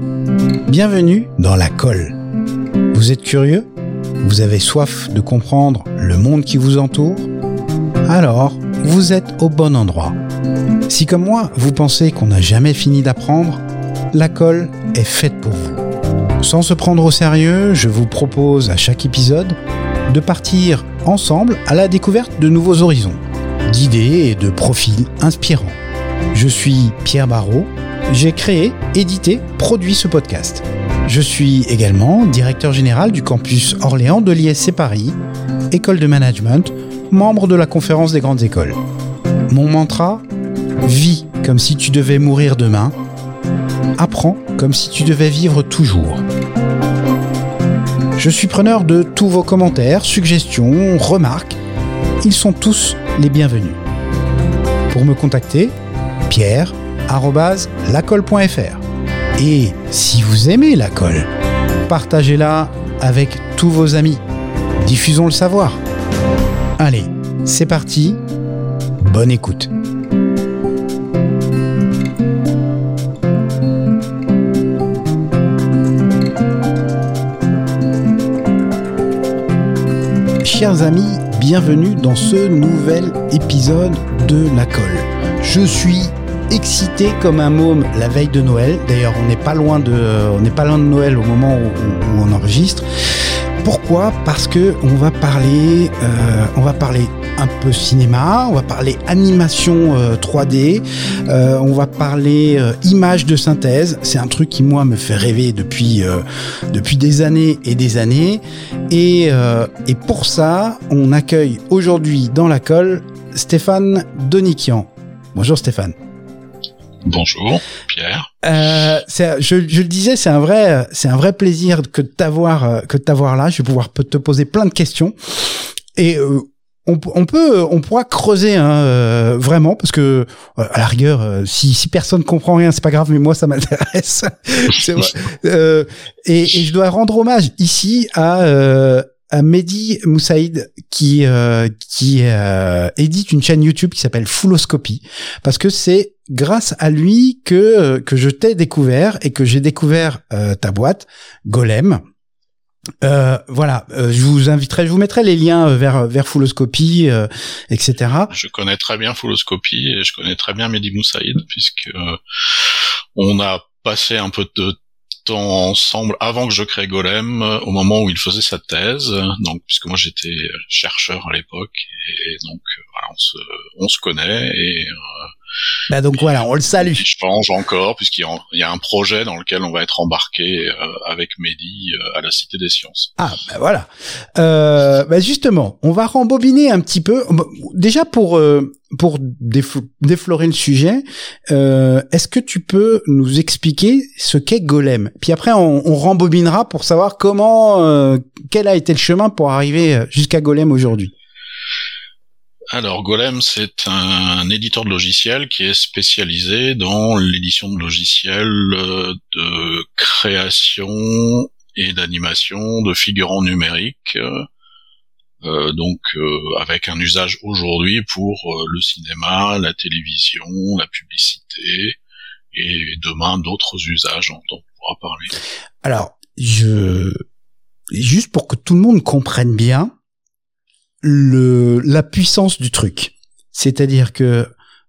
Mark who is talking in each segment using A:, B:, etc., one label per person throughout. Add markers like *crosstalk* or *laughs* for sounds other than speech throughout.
A: Bienvenue dans la colle. Vous êtes curieux? Vous avez soif de comprendre le monde qui vous entoure? Alors, vous êtes au bon endroit. Si comme moi, vous pensez qu'on n'a jamais fini d'apprendre, la colle est faite pour vous. Sans se prendre au sérieux, je vous propose à chaque épisode de partir ensemble à la découverte de nouveaux horizons, d'idées et de profils inspirants. Je suis Pierre Barrault, j'ai créé, édité, produit ce podcast. Je suis également directeur général du campus Orléans de l'ISC Paris, école de management, membre de la conférence des grandes écoles. Mon mantra Vis comme si tu devais mourir demain. Apprends comme si tu devais vivre toujours. Je suis preneur de tous vos commentaires, suggestions, remarques. Ils sont tous les bienvenus. Pour me contacter, pierre.lacolle.fr. Et si vous aimez la colle, partagez-la avec tous vos amis. Diffusons le savoir. Allez, c'est parti. Bonne écoute. Chers amis, bienvenue dans ce nouvel épisode de La Colle. Je suis excité comme un môme la veille de Noël. D'ailleurs, on n'est pas loin de, on n'est pas loin de Noël au moment où, on enregistre. Pourquoi? Parce que on va parler, euh, on va parler un peu cinéma, on va parler animation euh, 3D, euh, on va parler euh, images de synthèse. C'est un truc qui moi me fait rêver depuis euh, depuis des années et des années. Et, euh, et pour ça, on accueille aujourd'hui dans la colle Stéphane Donikian. Bonjour Stéphane.
B: Bonjour, Pierre.
A: Euh, je, je le disais, c'est un vrai, c'est un vrai plaisir que de t'avoir, euh, que de t'avoir là. Je vais pouvoir te poser plein de questions et euh, on, peut, on pourra creuser hein, euh, vraiment parce que euh, à la rigueur, euh, si, si personne comprend rien, c'est pas grave, mais moi ça m'intéresse. *laughs* et, et je dois rendre hommage ici à Mehdi Moussaïd qui euh, qui euh, édite une chaîne YouTube qui s'appelle Fulloscopy parce que c'est grâce à lui que que je t'ai découvert et que j'ai découvert euh, ta boîte Golem. Euh, voilà, euh, je vous inviterai, je vous mettrai les liens euh, vers vers Fulloscopy, euh, etc.
B: Je connais très bien Fulloscopy et je connais très bien Mehdi Moussaïd puisque euh, on a passé un peu de ensemble avant que je crée Golem, euh, au moment où il faisait sa thèse. Donc, puisque moi j'étais chercheur à l'époque et donc euh, on se on se connaît et euh,
A: Bah donc voilà, on le salue.
B: je change encore puisqu'il y, a- il y a un projet dans lequel on va être embarqué euh, avec Mehdi euh, à la Cité des Sciences.
A: Ah, bah voilà. Euh, bah justement, on va rembobiner un petit peu. Déjà pour pour déf- déflorer le sujet, euh, est-ce que tu peux nous expliquer ce qu'est Golem? Puis après, on, on rembobinera pour savoir comment, euh, quel a été le chemin pour arriver jusqu'à Golem aujourd'hui.
B: Alors Golem, c'est un éditeur de logiciels qui est spécialisé dans l'édition de logiciels euh, de création et d'animation de figurants numériques, euh, euh, donc euh, avec un usage aujourd'hui pour euh, le cinéma, la télévision, la publicité et demain d'autres usages dont on pourra parler.
A: Alors, je juste pour que tout le monde comprenne bien le la puissance du truc. C'est-à-dire que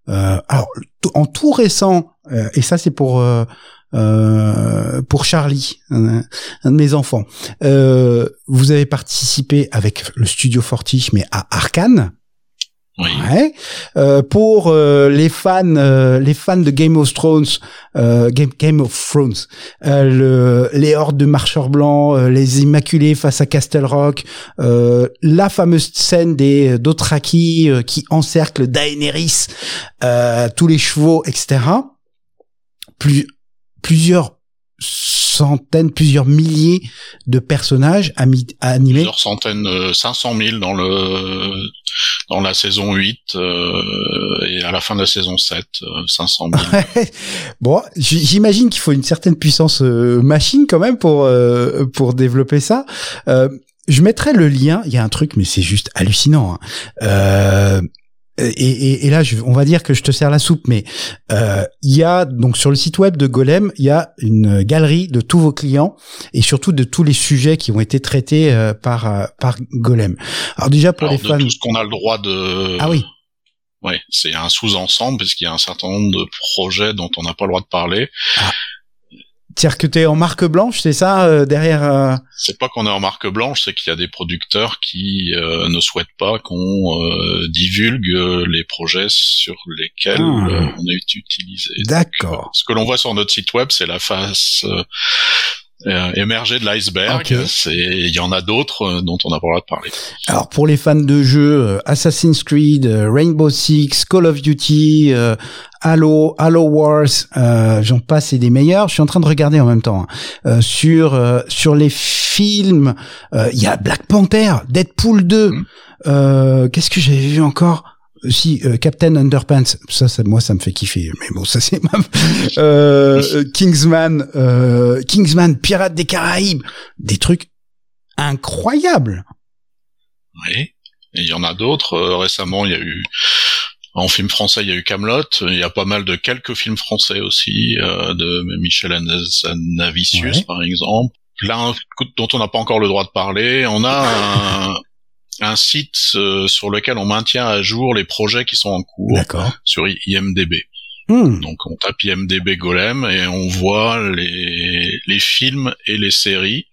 A: euh, alors en tout récent euh, et ça c'est pour euh, euh, pour Charlie, un, de mes enfants. Euh, vous avez participé avec le studio Fortiche, mais à Arkane. Ouais. Euh, pour euh, les fans, euh, les fans de Game of Thrones, euh, Game, Game of Thrones, euh, le, les hordes de marcheurs blancs, euh, les Immaculés face à Castle Rock, la fameuse scène des Dothraki qui encerclent Daenerys, tous les chevaux, etc. Plus, plusieurs centaines, plusieurs milliers de personnages ami- animés.
B: Plusieurs centaines, euh, 500 000 dans le dans la saison 8 euh, et à la fin de la saison 7, euh, 500 000. *laughs*
A: bon, j'imagine qu'il faut une certaine puissance euh, machine quand même pour euh, pour développer ça. Euh, je mettrai le lien. Il y a un truc, mais c'est juste hallucinant. hein. Euh, et, et, là, je, on va dire que je te sers la soupe, mais euh, il y a donc sur le site web de Golem, il y a une galerie de tous vos clients et surtout de tous les sujets qui ont été traités euh, par euh, par Golem. Alors déjà pour les fans,
B: tout ce qu'on a le droit de.
A: Ah oui.
B: Ouais, c'est un sous-ensemble puisqu'il y a un certain nombre de projets dont on n'a pas le droit de parler. Ah.
A: C'est-à-dire que t'es en marque blanche, c'est ça euh, derrière euh...
B: C'est pas qu'on est en marque blanche, c'est qu'il y a des producteurs qui euh, ne souhaitent pas qu'on euh, divulgue les projets sur lesquels ah. on est utilisé.
A: D'accord.
B: ce que l'on voit sur notre site web, c'est la face euh, émerger de l'iceberg. C'est, il y en a d'autres euh, dont on n'a pas le droit de parler.
A: Alors pour les fans de jeux, euh, Assassin's Creed, Rainbow Six, Call of Duty, Halo, Halo Wars, j'en passe et des meilleurs. Je suis en train de regarder en même temps hein. sur sur les films. Il y a Black Panther, Deadpool 2. Mmh. Qu'est-ce que j'avais vu encore? Si euh, Captain Underpants, ça, ça, moi, ça me fait kiffer. Mais bon, ça c'est euh, euh, Kingsman, euh, Kingsman, Pirates des Caraïbes, des trucs incroyables.
B: Oui, il y en a d'autres. récemment, il y a eu en film français, il y a eu Camelot. Il y a pas mal de quelques films français aussi, de Michel Navicius par exemple. Plein dont on n'a pas encore le droit de parler. On a un, un site euh, sur lequel on maintient à jour les projets qui sont en cours sur IMDB. Hmm. Donc on tape IMDB Golem et on voit les, les films et les séries.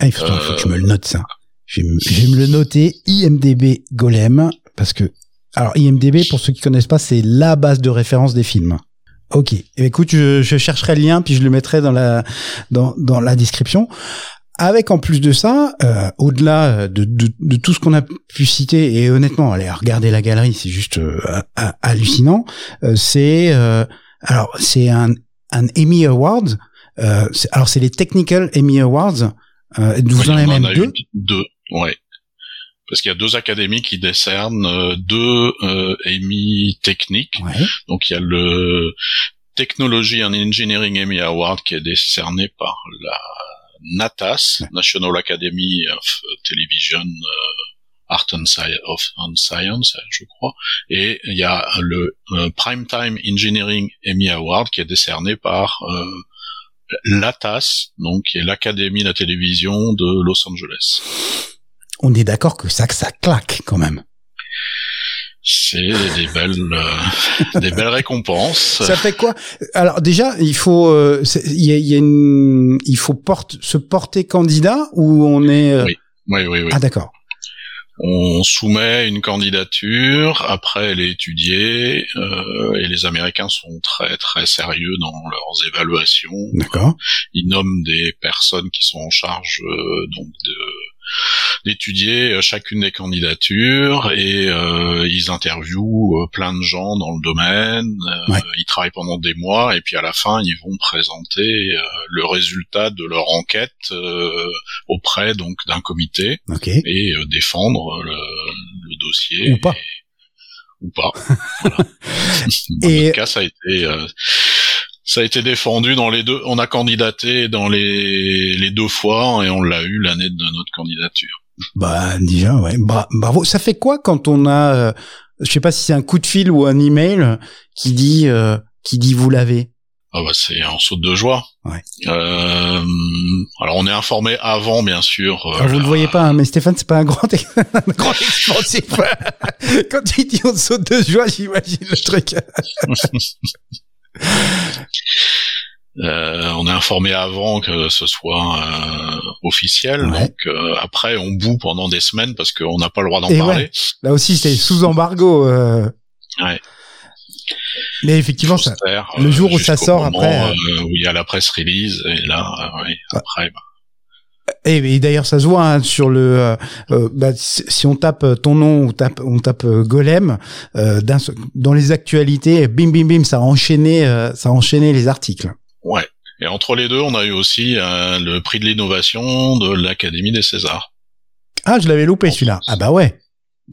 A: Ah, il faut, que je me le note ça. Je vais, me, le noter IMDB Golem parce que alors IMDB pour ceux qui connaissent pas c'est la base de référence des films. Ok. Eh ben, écoute, je, je, chercherai le lien puis je le mettrai dans la dans, dans la description. Avec en plus de ça, euh, au-delà de, de, de, tout ce qu'on a pu citer, et honnêtement, allez regarder la galerie, c'est juste euh, hallucinant. Euh, c'est alors c'est un, un Emmy Awards. alors c'est les Technical Emmy Awards. vous en avez même deux.
B: Deux, ouais. Parce qu'il y a deux académies qui décernent deux Emmy techniques. Donc il y a le Technology and Engineering Emmy Award qui est décerné par la NATAS, National Academy of Television uh, Art and, Science, je crois, et il y a le uh, Primetime Engineering Emmy Award qui est décerné par euh, l'ATAS, donc qui est l'Académie de la télévision de Los Angeles.
A: On est d'accord que ça, ça claque quand même.
B: C'est des belles, euh, des belles récompenses. *laughs*
A: Ça fait quoi? Alors déjà, il faut, euh, il y a, une, il faut porte, se porter candidat ou on est.
B: Euh, oui, oui, oui. oui.
A: Ah d'accord.
B: On soumet une candidature, après elle est étudiée, et les Américains sont très très sérieux dans leurs évaluations.
A: D'accord.
B: Ils nomment des personnes qui sont en charge donc de d'étudier euh, chacune des candidatures et euh, ils interviewent euh, plein de gens dans le domaine. Ils travaillent pendant des mois et puis à la fin ils vont présenter le résultat de leur enquête auprès donc d'un comité et défendre le, dossier.
A: Ou pas.
B: ou pas. *laughs* Voilà. Dans et... cas, ça a été ça a été défendu dans les deux. On a candidaté dans les, les deux fois et on l'a eu l'année de notre candidature.
A: Bah déjà, ouais. bravo. Ça fait quoi quand on a, euh, je sais pas si c'est un coup de fil ou un email qui dit euh, qui dit vous l'avez?
B: Ah bah c'est un saut de joie. Ouais. Euh, alors on est informé avant bien sûr.
A: Euh, vous ne voyez pas, hein, mais Stéphane c'est pas un grand, *laughs* un grand expansif. *laughs* Quand il dit on saute de joie, j'imagine le truc. *laughs*
B: Euh, on est informé avant que ce soit euh, officiel, donc euh, après on boue pendant des semaines parce qu'on n'a pas le droit d'en parler.
A: Là aussi c'est sous embargo.
B: Ouais.
A: Mais effectivement, ça, le jour où ça sort après,
B: où il y a la presse release et là, après. Bah.
A: Et, d'ailleurs, ça se voit hein, sur le. bah, si on tape ton nom ou tape, on tape Golem dans les actualités, bim bim bim, ça a enchaîné, ça a enchaîné les articles.
B: Ouais. Et entre les deux, on a eu aussi euh, le prix de l'innovation de l'Académie des Césars.
A: Ah, je l'avais loupé celui-là. Ah bah ouais.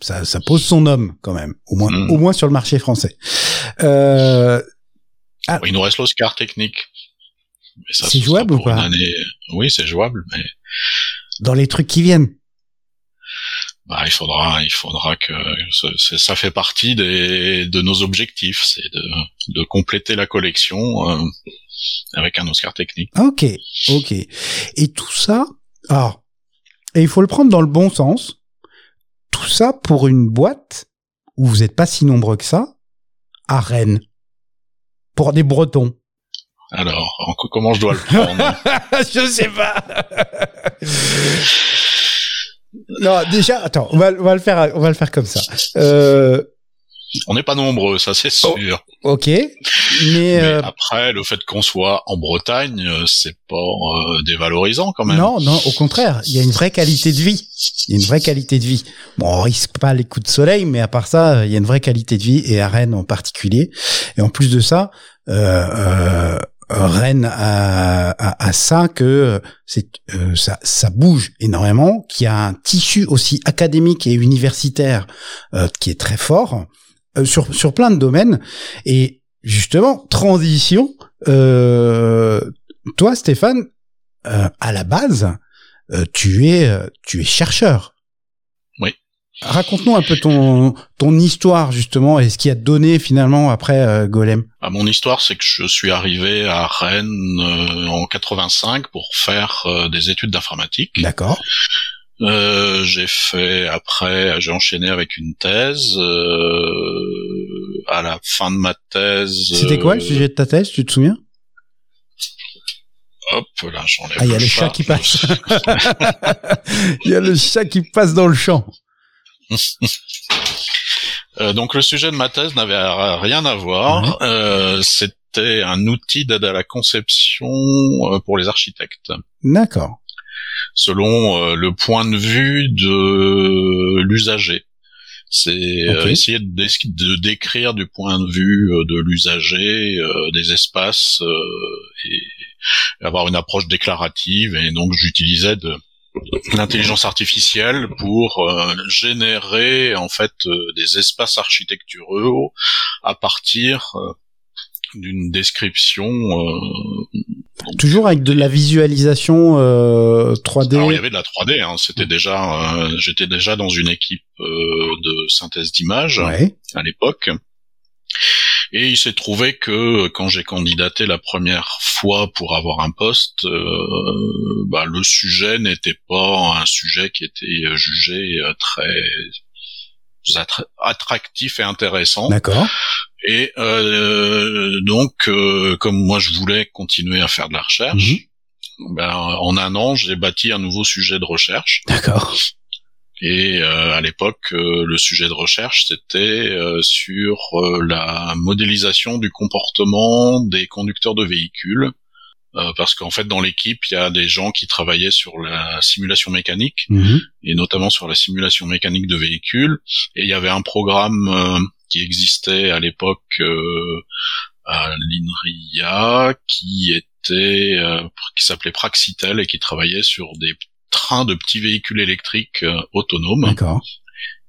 A: Ça, ça pose son homme quand même, au moins, mm. au moins sur le marché français. Euh...
B: Ah. Il nous reste l'Oscar technique.
A: C'est jouable ou pas
B: Oui, c'est jouable, mais
A: dans les trucs qui viennent.
B: bah, il faudra, il faudra que ça, ça fait partie des, de nos objectifs, c'est de, de compléter la collection euh, avec un Oscar technique.
A: Ok, ok. Et tout ça, alors, et il faut le prendre dans le bon sens. Tout ça pour une boîte où vous n'êtes pas si nombreux que ça, à Rennes, pour des Bretons.
B: Alors, comment je dois le prendre *laughs*
A: Je sais pas. non, déjà, attends, on va, on va le faire, on va le faire comme ça. Euh,
B: on n'est pas nombreux, ça c'est
A: Oh.
B: sûr.
A: ok, mais,
B: Mais
A: euh,
B: après, le fait qu'on soit en Bretagne, euh, c'est pas euh, dévalorisant quand même.
A: non, non, au contraire, il y a une vraie qualité de vie. Il y a une vraie qualité de vie. Bon, on risque pas les coups de soleil, mais à part ça, il y a une vraie qualité de vie et à Rennes en particulier. Et en plus de ça, euh, euh, Rennes a- a ça que c'est euh, ça, bouge énormément, qu'il y a un tissu aussi académique et universitaire euh, qui est très fort euh, sur sur plein de domaines. Et justement, transition. Euh, toi, Stéphane, à la base, tu es tu es chercheur. Raconte-nous un peu ton ton histoire justement et ce qui a donné finalement après euh, Golem.
B: Ah, mon histoire, c'est que je suis arrivé à Rennes euh, en 85 pour faire euh, des études d'informatique.
A: D'accord.
B: Euh, j'ai fait après, j'ai enchaîné avec une thèse. euh, à la fin de ma thèse,
A: C'était quoi le sujet de ta thèse Tu te souviens?
B: Hop, là, j'enlève
A: Ah, il y a le chat qui passe. *laughs* Il y a le chat qui passe dans le champ.
B: Euh, donc le sujet de ma thèse n'avait rien à voir. Euh, C'était un outil d'aide à la conception euh, pour les architectes,
A: D'accord.
B: selon le point de vue de l'usager. C'est essayer de, dé- de décrire du point de vue de l'usager des espaces et avoir une approche déclarative. Et donc j'utilisais de l'intelligence artificielle pour euh, générer en fait euh, des espaces architecturaux à partir euh, d'une description. euh,
A: Toujours avec de la visualisation euh, 3D.
B: Alors il y avait de la 3D, hein, c'était déjà, euh, j'étais déjà dans une équipe euh, de synthèse d'images
A: Ouais.
B: à l'époque. Et il s'est trouvé que quand j'ai candidaté la première fois pour avoir un poste, euh, bah, le sujet n'était pas un sujet qui était jugé euh, très attra- attractif et intéressant.
A: D'accord.
B: Et euh, donc, euh, comme moi je voulais continuer à faire de la recherche, ben, en un an, j'ai bâti un nouveau sujet de recherche.
A: D'accord.
B: Et euh, à l'époque, euh, le sujet de recherche, c'était euh, sur euh, la modélisation du comportement des conducteurs de véhicules. Euh, parce qu'en fait, dans l'équipe, il y a des gens qui travaillaient sur la simulation mécanique,
A: Mhm.
B: et notamment sur la simulation mécanique de véhicules. Et il y avait un programme euh, qui existait à l'époque euh, à l'INRIA qui était euh, qui s'appelait Praxitel et qui travaillait sur des trains de petits véhicules électriques euh, autonomes
A: D'accord.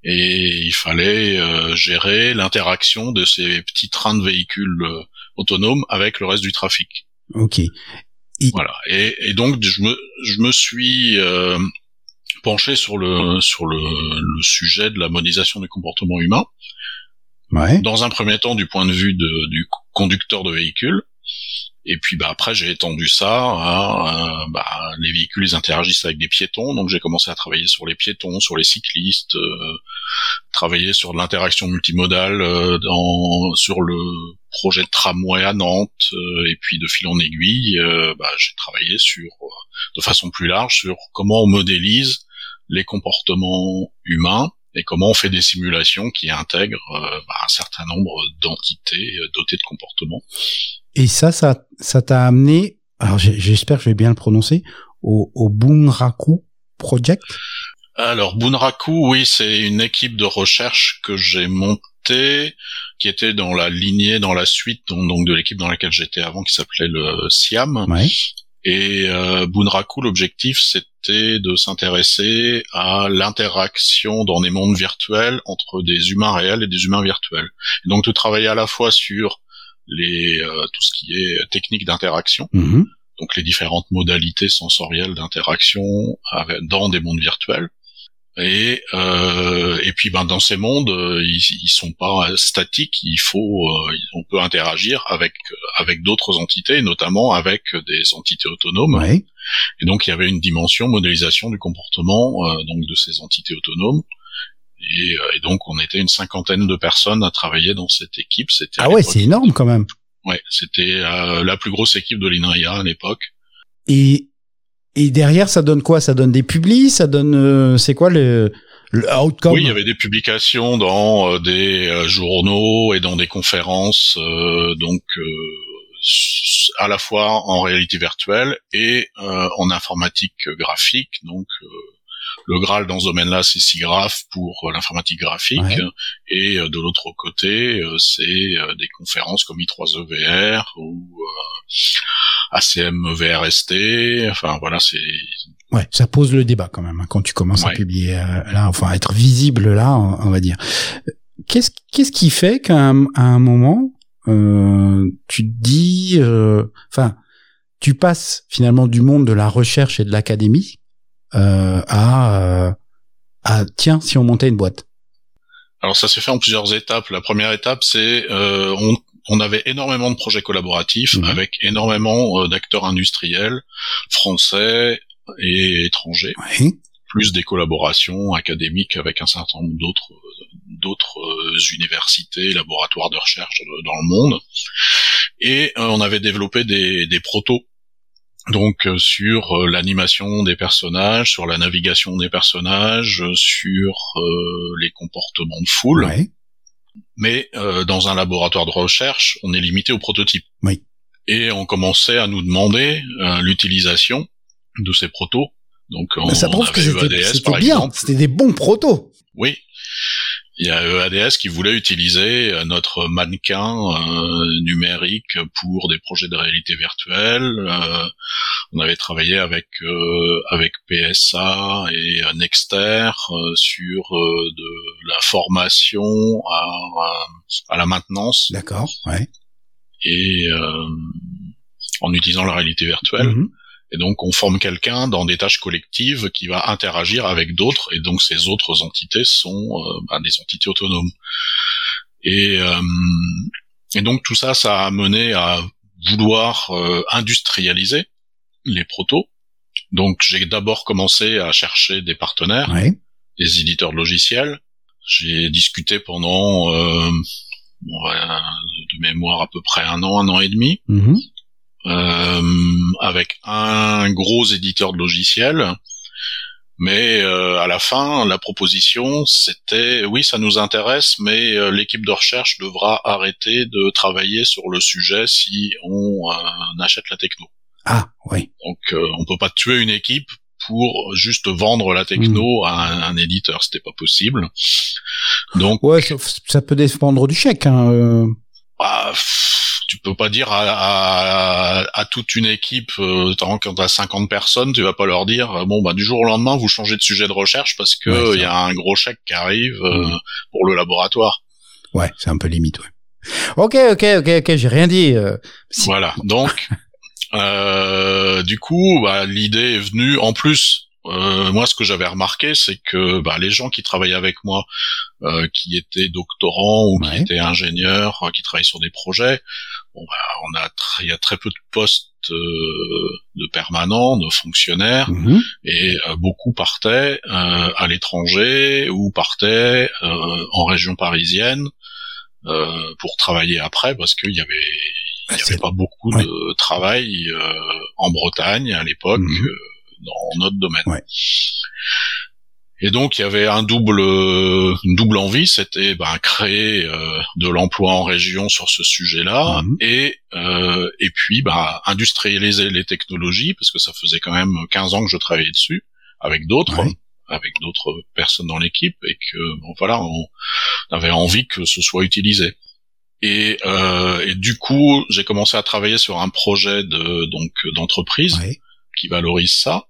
B: et il fallait euh, gérer l'interaction de ces petits trains de véhicules euh, autonomes avec le reste du trafic.
A: Ok.
B: Voilà. Et, et donc je me je me suis euh, penché sur le sur le, le sujet de la modélisation du comportement humain.
A: Ouais.
B: Dans un premier temps, du point de vue de, du conducteur de véhicule. Et puis bah après j'ai étendu ça à euh, bah, les véhicules ils interagissent avec des piétons donc j'ai commencé à travailler sur les piétons, sur les cyclistes, euh, travailler sur l'interaction multimodale euh, dans sur le projet de tramway à Nantes euh, et puis de fil en aiguille euh, bah, j'ai travaillé sur euh, de façon plus large sur comment on modélise les comportements humains et comment on fait des simulations qui intègrent bah, un certain nombre d'entités dotées de comportements.
A: Et ça, ça, ça t'a amené. Alors, j'espère que je vais bien le prononcer. Au, au Bunraku Project?
B: Alors Bunraku, oui, c'est une équipe de recherche que j'ai montée, qui était dans la lignée, dans la suite donc, donc de l'équipe dans laquelle j'étais avant, qui s'appelait le SIAM.
A: Ouais.
B: Et euh, Bunraku, l'objectif, c'était de s'intéresser à l'interaction dans des mondes virtuels entre des humains réels et des humains virtuels. Et donc de travailler à la fois sur les euh, tout ce qui est technique d'interaction,
A: Mhm.
B: donc les différentes modalités sensorielles d'interaction dans des mondes virtuels, Et euh, et puis ben dans ces mondes, euh, ils, ils sont pas statiques. Il faut, euh, on peut interagir avec avec d'autres entités, notamment avec des entités autonomes.
A: Ouais.
B: Et donc il y avait une dimension modélisation du comportement euh, donc de ces entités autonomes. Et, euh, et, donc on était une cinquantaine de personnes à travailler dans cette équipe. C'était
A: ah ouais, c'est énorme quand même.
B: Ouais, c'était euh, la plus grosse équipe de l'INRIA à l'époque.
A: Et et derrière, ça donne quoi? Ça donne des publis? Ça donne euh, c'est quoi le, le outcome?
B: Oui, il y avait des publications dans euh, des euh, journaux et dans des conférences, donc à la fois en réalité virtuelle et en informatique graphique, donc le Graal dans ce domaine-là, c'est SIGGRAPH pour l'informatique graphique, et de l'autre côté, c'est des conférences comme I3EVR ou ACM VRST. Enfin voilà, c'est.
A: Ouais, ça pose le débat quand même hein, quand tu commences à publier euh, là, enfin être visible là, on, va dire. Qu'est-ce qu'est-ce qui fait qu'à un, un, moment euh, tu te dis, euh, enfin, tu passes finalement du monde de la recherche et de l'académie euh, à à tiens si on montait une boîte.
B: Alors ça s'est fait en plusieurs étapes. La première étape, c'est euh, on, on avait énormément de projets collaboratifs mhm. avec énormément euh, d'acteurs industriels français et étrangers, plus des collaborations académiques avec un certain nombre d'autres d'autres euh, universités, laboratoires de recherche dans le monde. Et euh, on avait développé des, des protos donc sur l'animation des personnages, sur la navigation des personnages, sur les comportements de foule. Mais euh, dans un laboratoire de recherche, on est limité aux prototypes.
A: Oui.
B: Et on commençait à nous demander euh, l'utilisation de ces protos. Donc on,
A: ça prouve que c'était bien, c'était des bons protos.
B: Oui. Il y a EADS qui voulait utiliser euh, notre mannequin euh, numérique pour des projets de réalité virtuelle. Euh, on avait travaillé avec avec PSA et Nexter sur de la formation à, à la maintenance.
A: D'accord, ouais.
B: Et en utilisant la réalité virtuelle. Mm-hmm. Et donc on forme quelqu'un dans des tâches collectives qui va interagir avec d'autres, et donc ces autres entités sont euh, bah, des entités autonomes. Et, euh, et donc tout ça, ça a mené à vouloir euh, industrialiser les protos. Donc j'ai d'abord commencé à chercher des partenaires, des éditeurs de logiciels. J'ai discuté pendant de mémoire à peu près un an, un an et demi.
A: Mm-hmm
B: euh, avec un gros éditeur de logiciels. Mais euh, à la fin, la proposition, c'était oui, ça nous intéresse, mais euh, l'équipe de recherche devra arrêter de travailler sur le sujet si on euh, achète la techno.
A: Ah oui.
B: Donc on peut pas tuer une équipe pour juste vendre la techno hmm. à un, éditeur, c'était pas possible. Donc
A: ouais, ça, peut dépendre du chèque. Hein,
B: bah, tu peux pas dire à, à, toute une équipe, euh, quand t'as 50 personnes, tu vas pas leur dire euh, bon bah du jour au lendemain vous changez de sujet de recherche parce que il y a un gros chèque qui arrive euh, mm. pour le laboratoire.
A: Ouais, c'est un peu limite. Ouais. Ok, ok, ok, ok, j'ai rien dit. Euh,
B: voilà, donc *laughs* du coup, bah, l'idée est venue. En plus, euh, moi, ce que j'avais remarqué, c'est que bah, les gens qui travaillaient avec moi, euh, qui étaient doctorants ou qui étaient ingénieurs, qui travaillaient sur des projets, bon, bah, on a il y a très peu de postes euh, de permanents, de fonctionnaires,
A: mhm.
B: et euh, beaucoup partaient euh, à l'étranger ou partaient en région parisienne pour travailler après, parce qu'il y avait il n'y avait pas beaucoup de travail en Bretagne à l'époque. Mhm dans notre domaine. Et donc il y avait un double, une double envie, c'était ben, créer euh, de l'emploi en région sur ce sujet-là, mhm. et euh, et puis ben, industrialiser les technologies parce que ça faisait quand même 15 ans que je travaillais dessus avec d'autres, avec d'autres personnes dans l'équipe, et que bon, voilà, on avait envie que ce soit utilisé. Et, euh, et du coup, j'ai commencé à travailler sur un projet de donc d'entreprise qui valorise ça.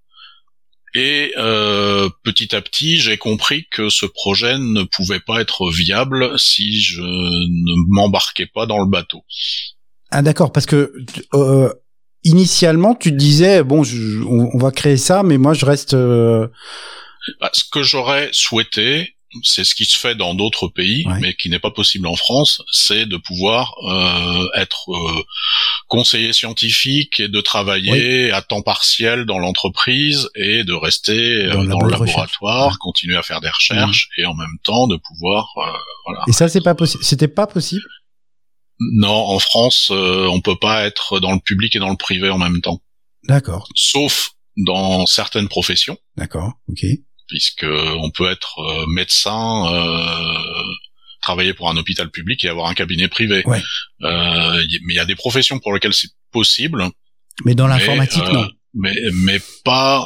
B: Et euh, petit à petit, j'ai compris que ce projet ne pouvait pas être viable si je ne m'embarquais pas dans le bateau.
A: Ah d'accord, parce que euh, initialement, tu disais bon, on, va créer ça, mais moi je reste, euh,
B: Bah, ce que j'aurais souhaité, c'est ce qui se fait dans d'autres pays,
A: Ouais.
B: mais qui n'est pas possible en France, c'est de pouvoir euh, être euh, conseiller scientifique et de travailler à temps partiel dans l'entreprise et de rester
A: Dans
B: euh,
A: le
B: dans le laboratoire,
A: Ouais.
B: continuer à faire des recherches et en même temps de pouvoir euh, voilà.
A: Et ça, c'est pas possible. C'était pas possible?
B: Non, en France, euh, on peut pas être dans le public et dans le privé en même temps,
A: D'accord.
B: sauf dans certaines professions.
A: D'accord. Ok.
B: Puisque on peut être euh, médecin, euh, travailler pour un hôpital public et avoir un cabinet privé.
A: Ouais.
B: Euh, y- mais il y a des professions pour lesquelles c'est possible.
A: Mais dans l'informatique, non.
B: Mais mais pas.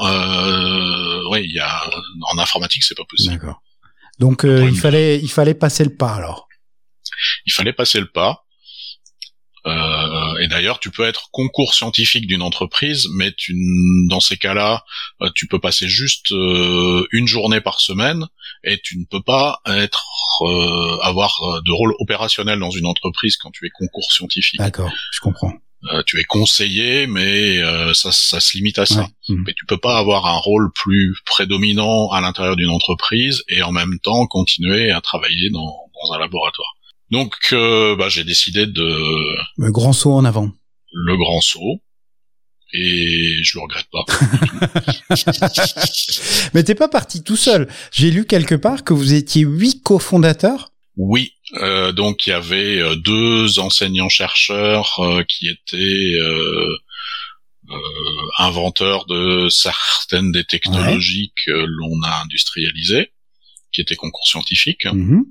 B: Oui, il y a en informatique c'est pas possible.
A: D'accord. Donc euh, il fallait il fallait passer le pas alors.
B: Il fallait passer le pas. Euh, et d'ailleurs, tu peux être concours scientifique d'une entreprise, mais tu, dans ces cas-là, euh, tu peux passer juste euh, une journée par semaine, et tu ne peux pas être euh, avoir euh, de rôle opérationnel dans une entreprise quand tu es concours scientifique.
A: D'accord. Je comprends.
B: Euh, tu es conseiller, mais euh, ça, ça se limite à ça.
A: Ouais. Mhm.
B: Mais tu peux pas avoir un rôle plus prédominant à l'intérieur d'une entreprise et en même temps continuer à travailler dans, dans un laboratoire. Donc, euh, bah, j'ai décidé de
A: Le grand saut en avant.
B: le grand saut et je le regrette pas. *laughs*
A: Mais t'es pas parti tout seul. J'ai lu quelque part que vous étiez huit cofondateurs.
B: Oui, euh, donc il y avait euh, deux enseignants-chercheurs euh, qui étaient inventeurs de certaines des technologies que l'on a industrialisées, qui étaient concours scientifiques.
A: Mhm.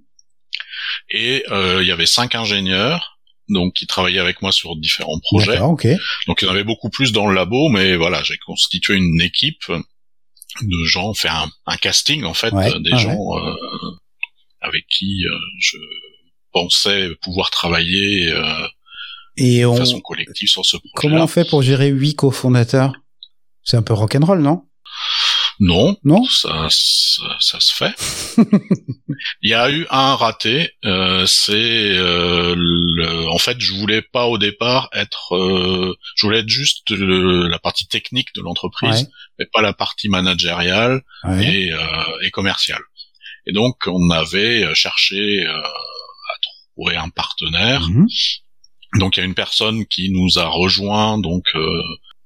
B: Et euh, il y avait cinq ingénieurs, donc qui travaillaient avec moi sur différents projets.
A: D'accord. Ok.
B: Donc il y en avait beaucoup plus dans le labo, mais voilà, j'ai constitué une équipe de gens, fait un, un casting en fait,
A: Ouais,
B: des
A: ah
B: gens euh, avec qui euh, je pensais pouvoir travailler euh,
A: Et
B: de
A: on
B: façon collective sur ce
A: comment
B: projet-là.
A: on fait pour gérer huit cofondateurs? C'est un peu rock'n'roll, non?
B: Non,
A: Non
B: ça, ça, ça se fait. *laughs* Il y a eu un raté, euh, c'est euh, le- en fait je voulais pas au départ être, euh, je voulais être juste le- la partie technique de l'entreprise,
A: Ouais.
B: mais pas la partie managériale
A: Ouais.
B: et, euh, et commerciale. Et donc on avait cherché euh, à trouver un partenaire.
A: Mhm.
B: Donc il y a une personne qui nous a rejoint donc euh,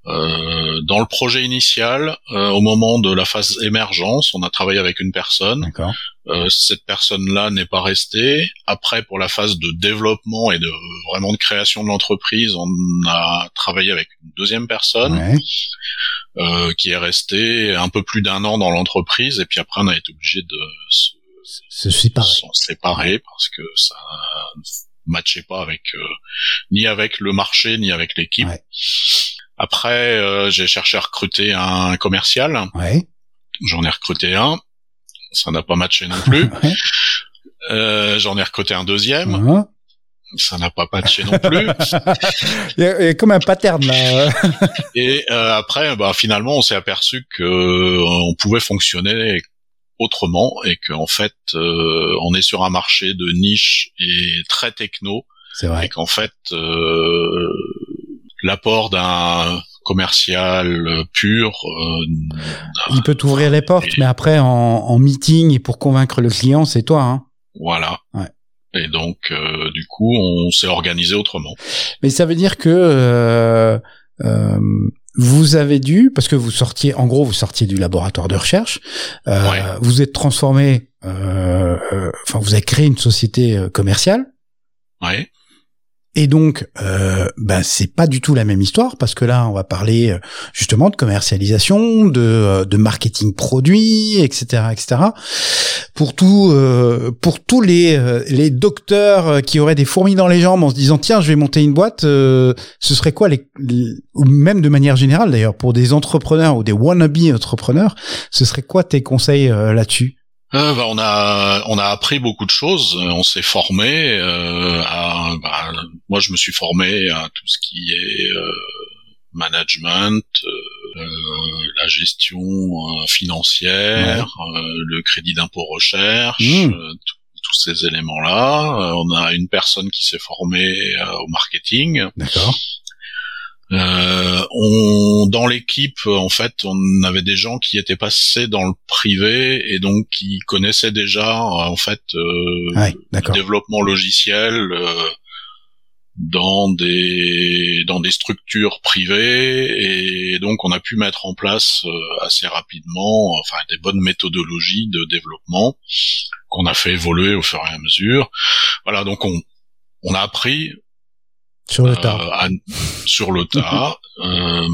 B: euh, dans le projet initial, euh, au moment de la phase émergence, on a travaillé avec une personne. Euh, cette personne-là n'est pas restée. Après, pour la phase de développement et de vraiment de création de l'entreprise, on a travaillé avec une deuxième personne
A: Ouais.
B: euh, qui est restée un peu plus d'un an dans l'entreprise. Et puis après, on a été obligé de se,
A: Se séparer.
B: s'en séparer parce que ça ne matchait pas avec euh, ni avec le marché ni avec l'équipe.
A: Ouais.
B: Après, euh, j'ai cherché à recruter un commercial.
A: Ouais.
B: J'en ai recruté un. Ça n'a pas matché non plus. *laughs*
A: Ouais.
B: Euh, J'en ai recruté un deuxième.
A: Hein
B: Ça n'a pas matché non plus. *laughs*
A: Il y, a, il y a comme un pattern là. *laughs*
B: Et euh, après, bah, finalement, on s'est aperçu que euh, on pouvait fonctionner autrement et qu'en fait, euh, on est sur un marché de niche et très techno
A: C'est
B: et
A: vrai.
B: qu'en fait, euh, l'apport d'un commercial pur, euh,
A: Il peut t'ouvrir les portes, mais après en, en meeting et pour convaincre le client, c'est toi. Hein.
B: voilà.
A: Ouais.
B: Et donc, euh, du coup, on s'est organisé autrement.
A: Mais ça veut dire que euh, euh, vous avez dû, parce que vous sortiez, en gros, vous sortiez du laboratoire de recherche, euh,
B: Ouais.
A: vous êtes transformé, euh, euh, enfin, vous avez créé une société commerciale.
B: Ouais.
A: Et donc, euh, ben c'est pas du tout la même histoire parce que là, on va parler euh, justement de commercialisation, de, euh, de marketing produit, etc., etc. Pour tout, euh, pour tous les euh, les docteurs qui auraient des fourmis dans les jambes en se disant tiens, je vais monter une boîte, euh, ce serait quoi les, ou même de manière générale d'ailleurs pour des entrepreneurs ou des wannabe entrepreneurs, ce serait quoi tes conseils là-dessus?
B: Euh, bah, on a on a appris beaucoup de choses. Euh, On s'est formé. Euh, à, bah, moi, je me suis formé à tout ce qui est euh, management, la gestion financière, euh, le crédit d'impôt recherche,
A: Mmh.
B: tous ces éléments-là. On a une personne qui s'est formée au marketing.
A: D'accord.
B: Euh, on, dans l'équipe, en fait, on avait des gens qui étaient passés dans le privé et donc qui connaissaient déjà, en fait, euh, le développement logiciel euh, dans des dans des structures privées et donc on a pu mettre en place euh, assez rapidement, enfin, des bonnes méthodologies de développement qu'on a fait évoluer au fur et à mesure. Voilà, donc on on a appris
A: sur le tas.
B: Euh, sur le tas. *laughs* euh,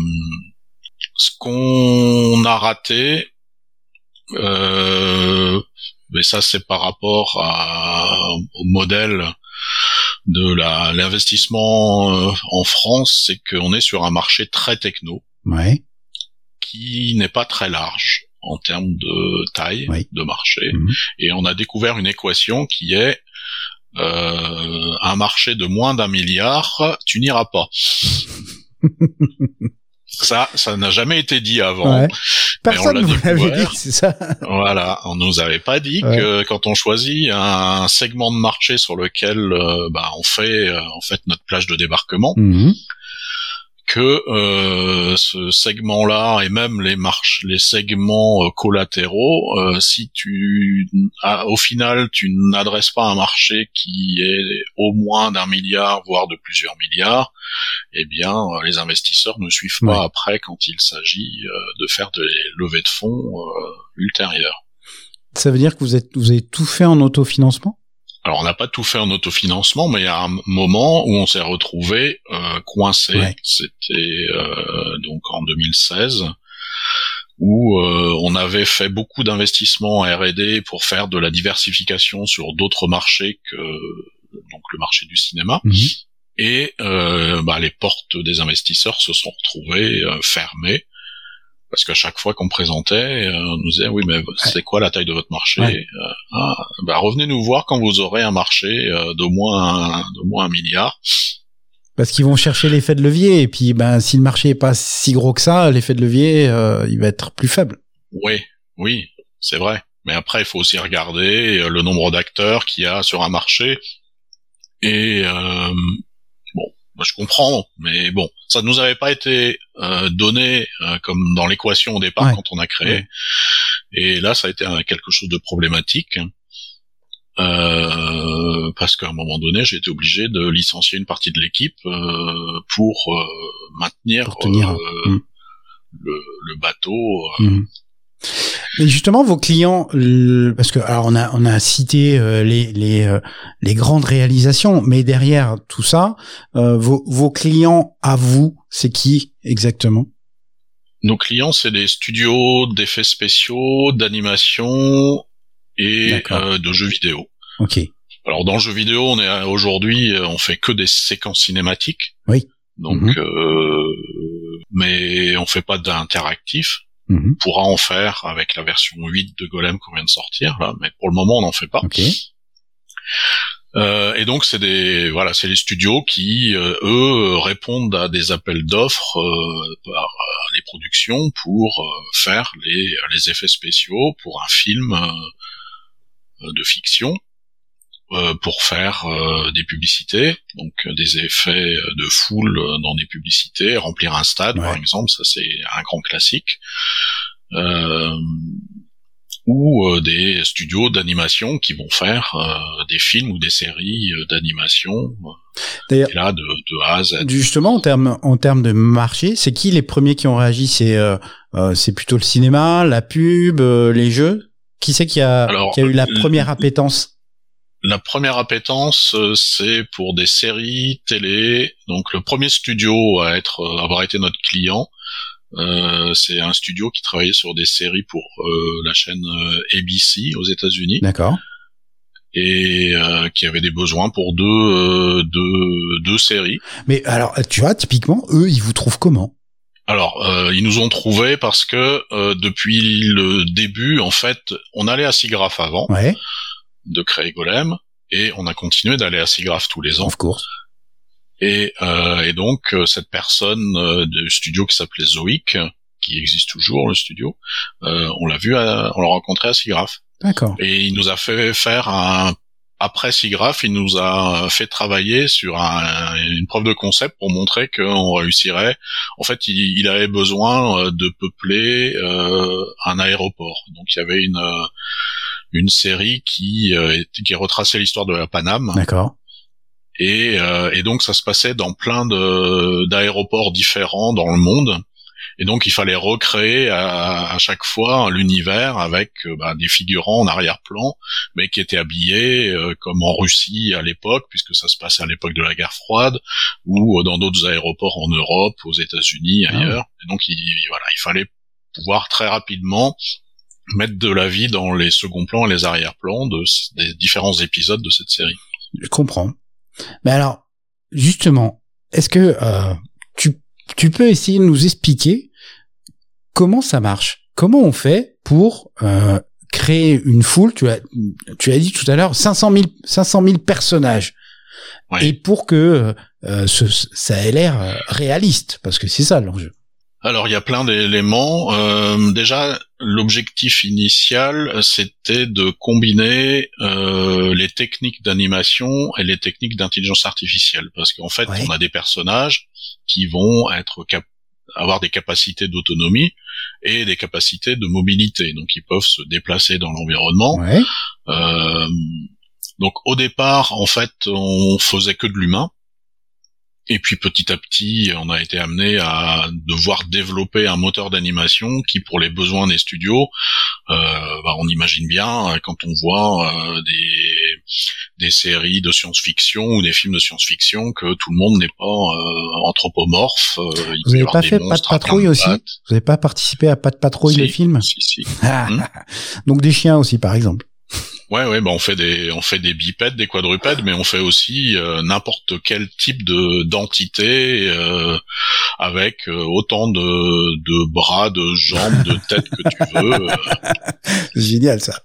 B: ce qu'on a raté, euh, mais ça c'est par rapport à, au modèle de la l'investissement en France, c'est qu'on est sur un marché très techno,
A: ouais.
B: qui n'est pas très large en termes de taille de marché, mhm. et on a découvert une équation qui est euh, un marché de moins d'un milliard, tu n'iras pas. *laughs* ça, ça n'a jamais été dit avant.
A: Personne ne l'avait dit, c'est ça.
B: Voilà, on nous avait pas dit que quand on choisit un segment de marché sur lequel euh, bah, on fait euh, en fait notre plage de débarquement, mhm que euh, ce segment-là et même les marches, les segments euh, collatéraux, euh, si tu, au final, tu n'adresses pas un marché qui est au moins d'un milliard, voire de plusieurs milliards, eh bien, les investisseurs ne suivent pas après quand il s'agit de faire des levées de fonds ultérieures.
A: Ça veut dire que vous êtes, vous avez tout fait en autofinancement?
B: Alors on n'a pas tout fait en autofinancement, mais il y a un moment où on s'est retrouvé euh, coincé. C'était euh, donc en 2016 où euh, on avait fait beaucoup d'investissements en R&D pour faire de la diversification sur d'autres marchés que donc le marché du cinéma. Mhm. Et bah, les portes des investisseurs se sont retrouvées fermées parce qu'à chaque fois qu'on présentait, euh, on nous disait oui mais c'est quoi la taille de votre marché euh, ah, bah, Revenez nous voir quand vous aurez un marché euh, d'au moins d'au moins un milliard.
A: Parce qu'ils vont chercher l'effet de levier et puis ben si le marché est pas si gros que ça, l'effet de levier il va être plus faible.
B: Oui, oui, c'est vrai. Mais après il faut aussi regarder le nombre d'acteurs qu'il y a sur un marché et je comprends, mais bon, ça ne nous avait pas été euh, donné euh, comme dans l'équation au départ quand on a créé. Et là, ça a été quelque chose de problématique. Euh, parce qu'à un moment donné, j'ai été obligé de licencier une partie de l'équipe pour maintenir mmh. le, bateau. Mmh.
A: Mais justement, vos clients, parce que alors on a on a cité euh, les les euh, les grandes réalisations, mais derrière tout ça, euh, vos vos clients à vous, c'est qui exactement?
B: Nos clients, c'est des studios d'effets spéciaux, d'animation et de jeux vidéo.
A: Ok.
B: Alors dans le jeu vidéo, on est aujourd'hui, on fait que des séquences cinématiques.
A: Oui.
B: Donc, mhm. mais on fait pas d'interactif. Mhm. pourra en faire avec la version 8 de Golem qu'on vient de sortir là, mais pour le moment on n'en fait pas. Euh, et donc c'est des voilà, c'est les studios qui euh, eux répondent à des appels d'offres euh, par les productions pour faire les, les effets spéciaux pour un film de fiction euh, pour faire euh, des publicités, donc euh, des effets de foule dans des publicités, remplir un stade par exemple, ça c'est un grand classique, ou des studios d'animation qui vont faire des films ou des séries d'animation. D'ailleurs, là de, de, A à Z.
A: Justement en termes en termes de marché, c'est qui les premiers qui ont réagi? C'est c'est plutôt le cinéma, la pub, les jeux? Qui c'est qui a, qui a eu la première appétence?
B: La première appétence, euh, c'est pour des séries télé. Donc le premier studio à être euh, avoir été notre client, euh, c'est un studio qui travaillait sur des séries pour la chaîne ABC aux États-Unis.
A: D'accord.
B: Et qui avait des besoins pour deux, deux, deux séries.
A: Mais alors, tu vois, typiquement, eux, ils vous trouvent comment?
B: Alors, ils nous ont trouvé parce que depuis le début, en fait, on allait à Sigraph avant.
A: Ouais
B: de créer Golem et on a continué d'aller à SIGGRAPH tous les ans.
A: Of course.
B: Et, euh, et donc euh, cette personne euh, du studio qui s'appelait Zoic, qui existe toujours le studio, euh, on l'a vu, à, on l'a rencontré à SIGGRAPH.
A: D'accord.
B: Et il nous a fait faire un après SIGGRAPH, il nous a fait travailler sur une preuve de concept pour montrer qu'on réussirait. En fait, il, avait besoin de peupler un aéroport. Donc il y avait une une série qui qui retraçait l'histoire de la Paname.
A: D'accord.
B: Et, et donc ça se passait dans plein de d'aéroports différents dans le monde. Et donc il fallait recréer à, à chaque fois l'univers avec euh, bah, des figurants en arrière-plan, mais qui étaient habillés euh, comme en Russie à l'époque, puisque ça se passait à l'époque de la guerre froide, ou euh, dans d'autres aéroports en Europe, aux États-Unis, ah ailleurs. Et donc il, voilà, il fallait pouvoir très rapidement mettre de la vie dans les seconds plans et les arrière-plans de, des différents épisodes de cette série.
A: Je comprends. Mais alors, justement, est-ce que euh, tu tu peux essayer de nous expliquer comment ça marche? Comment on fait pour euh, créer une foule? Tu as, tu as dit tout à l'heure 500 000, 500 000 personnages. Et pour que euh, ce, ça ait l'air euh, réaliste, parce que c'est ça l'enjeu.
B: Alors il y a plein d'éléments. Euh, déjà, l'objectif initial, c'était de combiner euh, les techniques d'animation et les techniques d'intelligence artificielle, parce qu'en fait, on a des personnages qui vont être avoir des capacités d'autonomie et des capacités de mobilité, donc ils peuvent se déplacer dans l'environnement. Euh, donc au départ, en fait, on faisait que de l'humain. Et puis petit à petit, on a été amené à devoir développer un moteur d'animation qui, pour les besoins des studios, euh, bah, on imagine bien quand on voit euh, des, des séries de science-fiction ou des films de science-fiction que tout le monde n'est pas euh, anthropomorphe.
A: Euh, Vous n'avez pas fait Pas de patrouille aussi Vous n'avez pas participé à Pas de patrouille les films
B: Si si.
A: Hmm. Donc des chiens aussi, par exemple.
B: Ouais, ouais, bah on fait des, on fait des bipèdes, des quadrupèdes, mais on fait aussi euh, n'importe quel type de d'entité euh, avec euh, autant de, de bras, de jambes, de *laughs* têtes que tu veux.
A: Génial ça.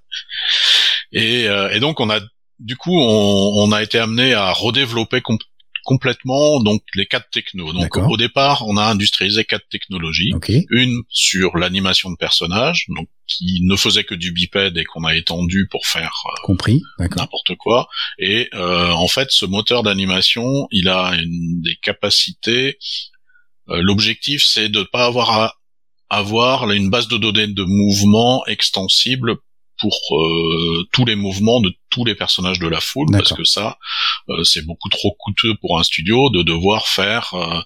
B: Et, et donc on a, du coup, on, on a été amené à redévelopper complètement donc les quatre technos. Donc au départ, on a industrialisé quatre technologies. Une sur l'animation de personnages, donc qui ne faisait que du bipède et qu'on a étendu pour faire
A: euh, compris
B: n'importe quoi. Et euh, en fait, ce moteur d'animation, il a une, des capacités. Euh, l'objectif, c'est de ne pas avoir à avoir une base de données de mouvement extensible pour euh, tous les mouvements de tous les personnages de la foule parce que ça euh, c'est beaucoup trop coûteux pour un studio de devoir faire euh,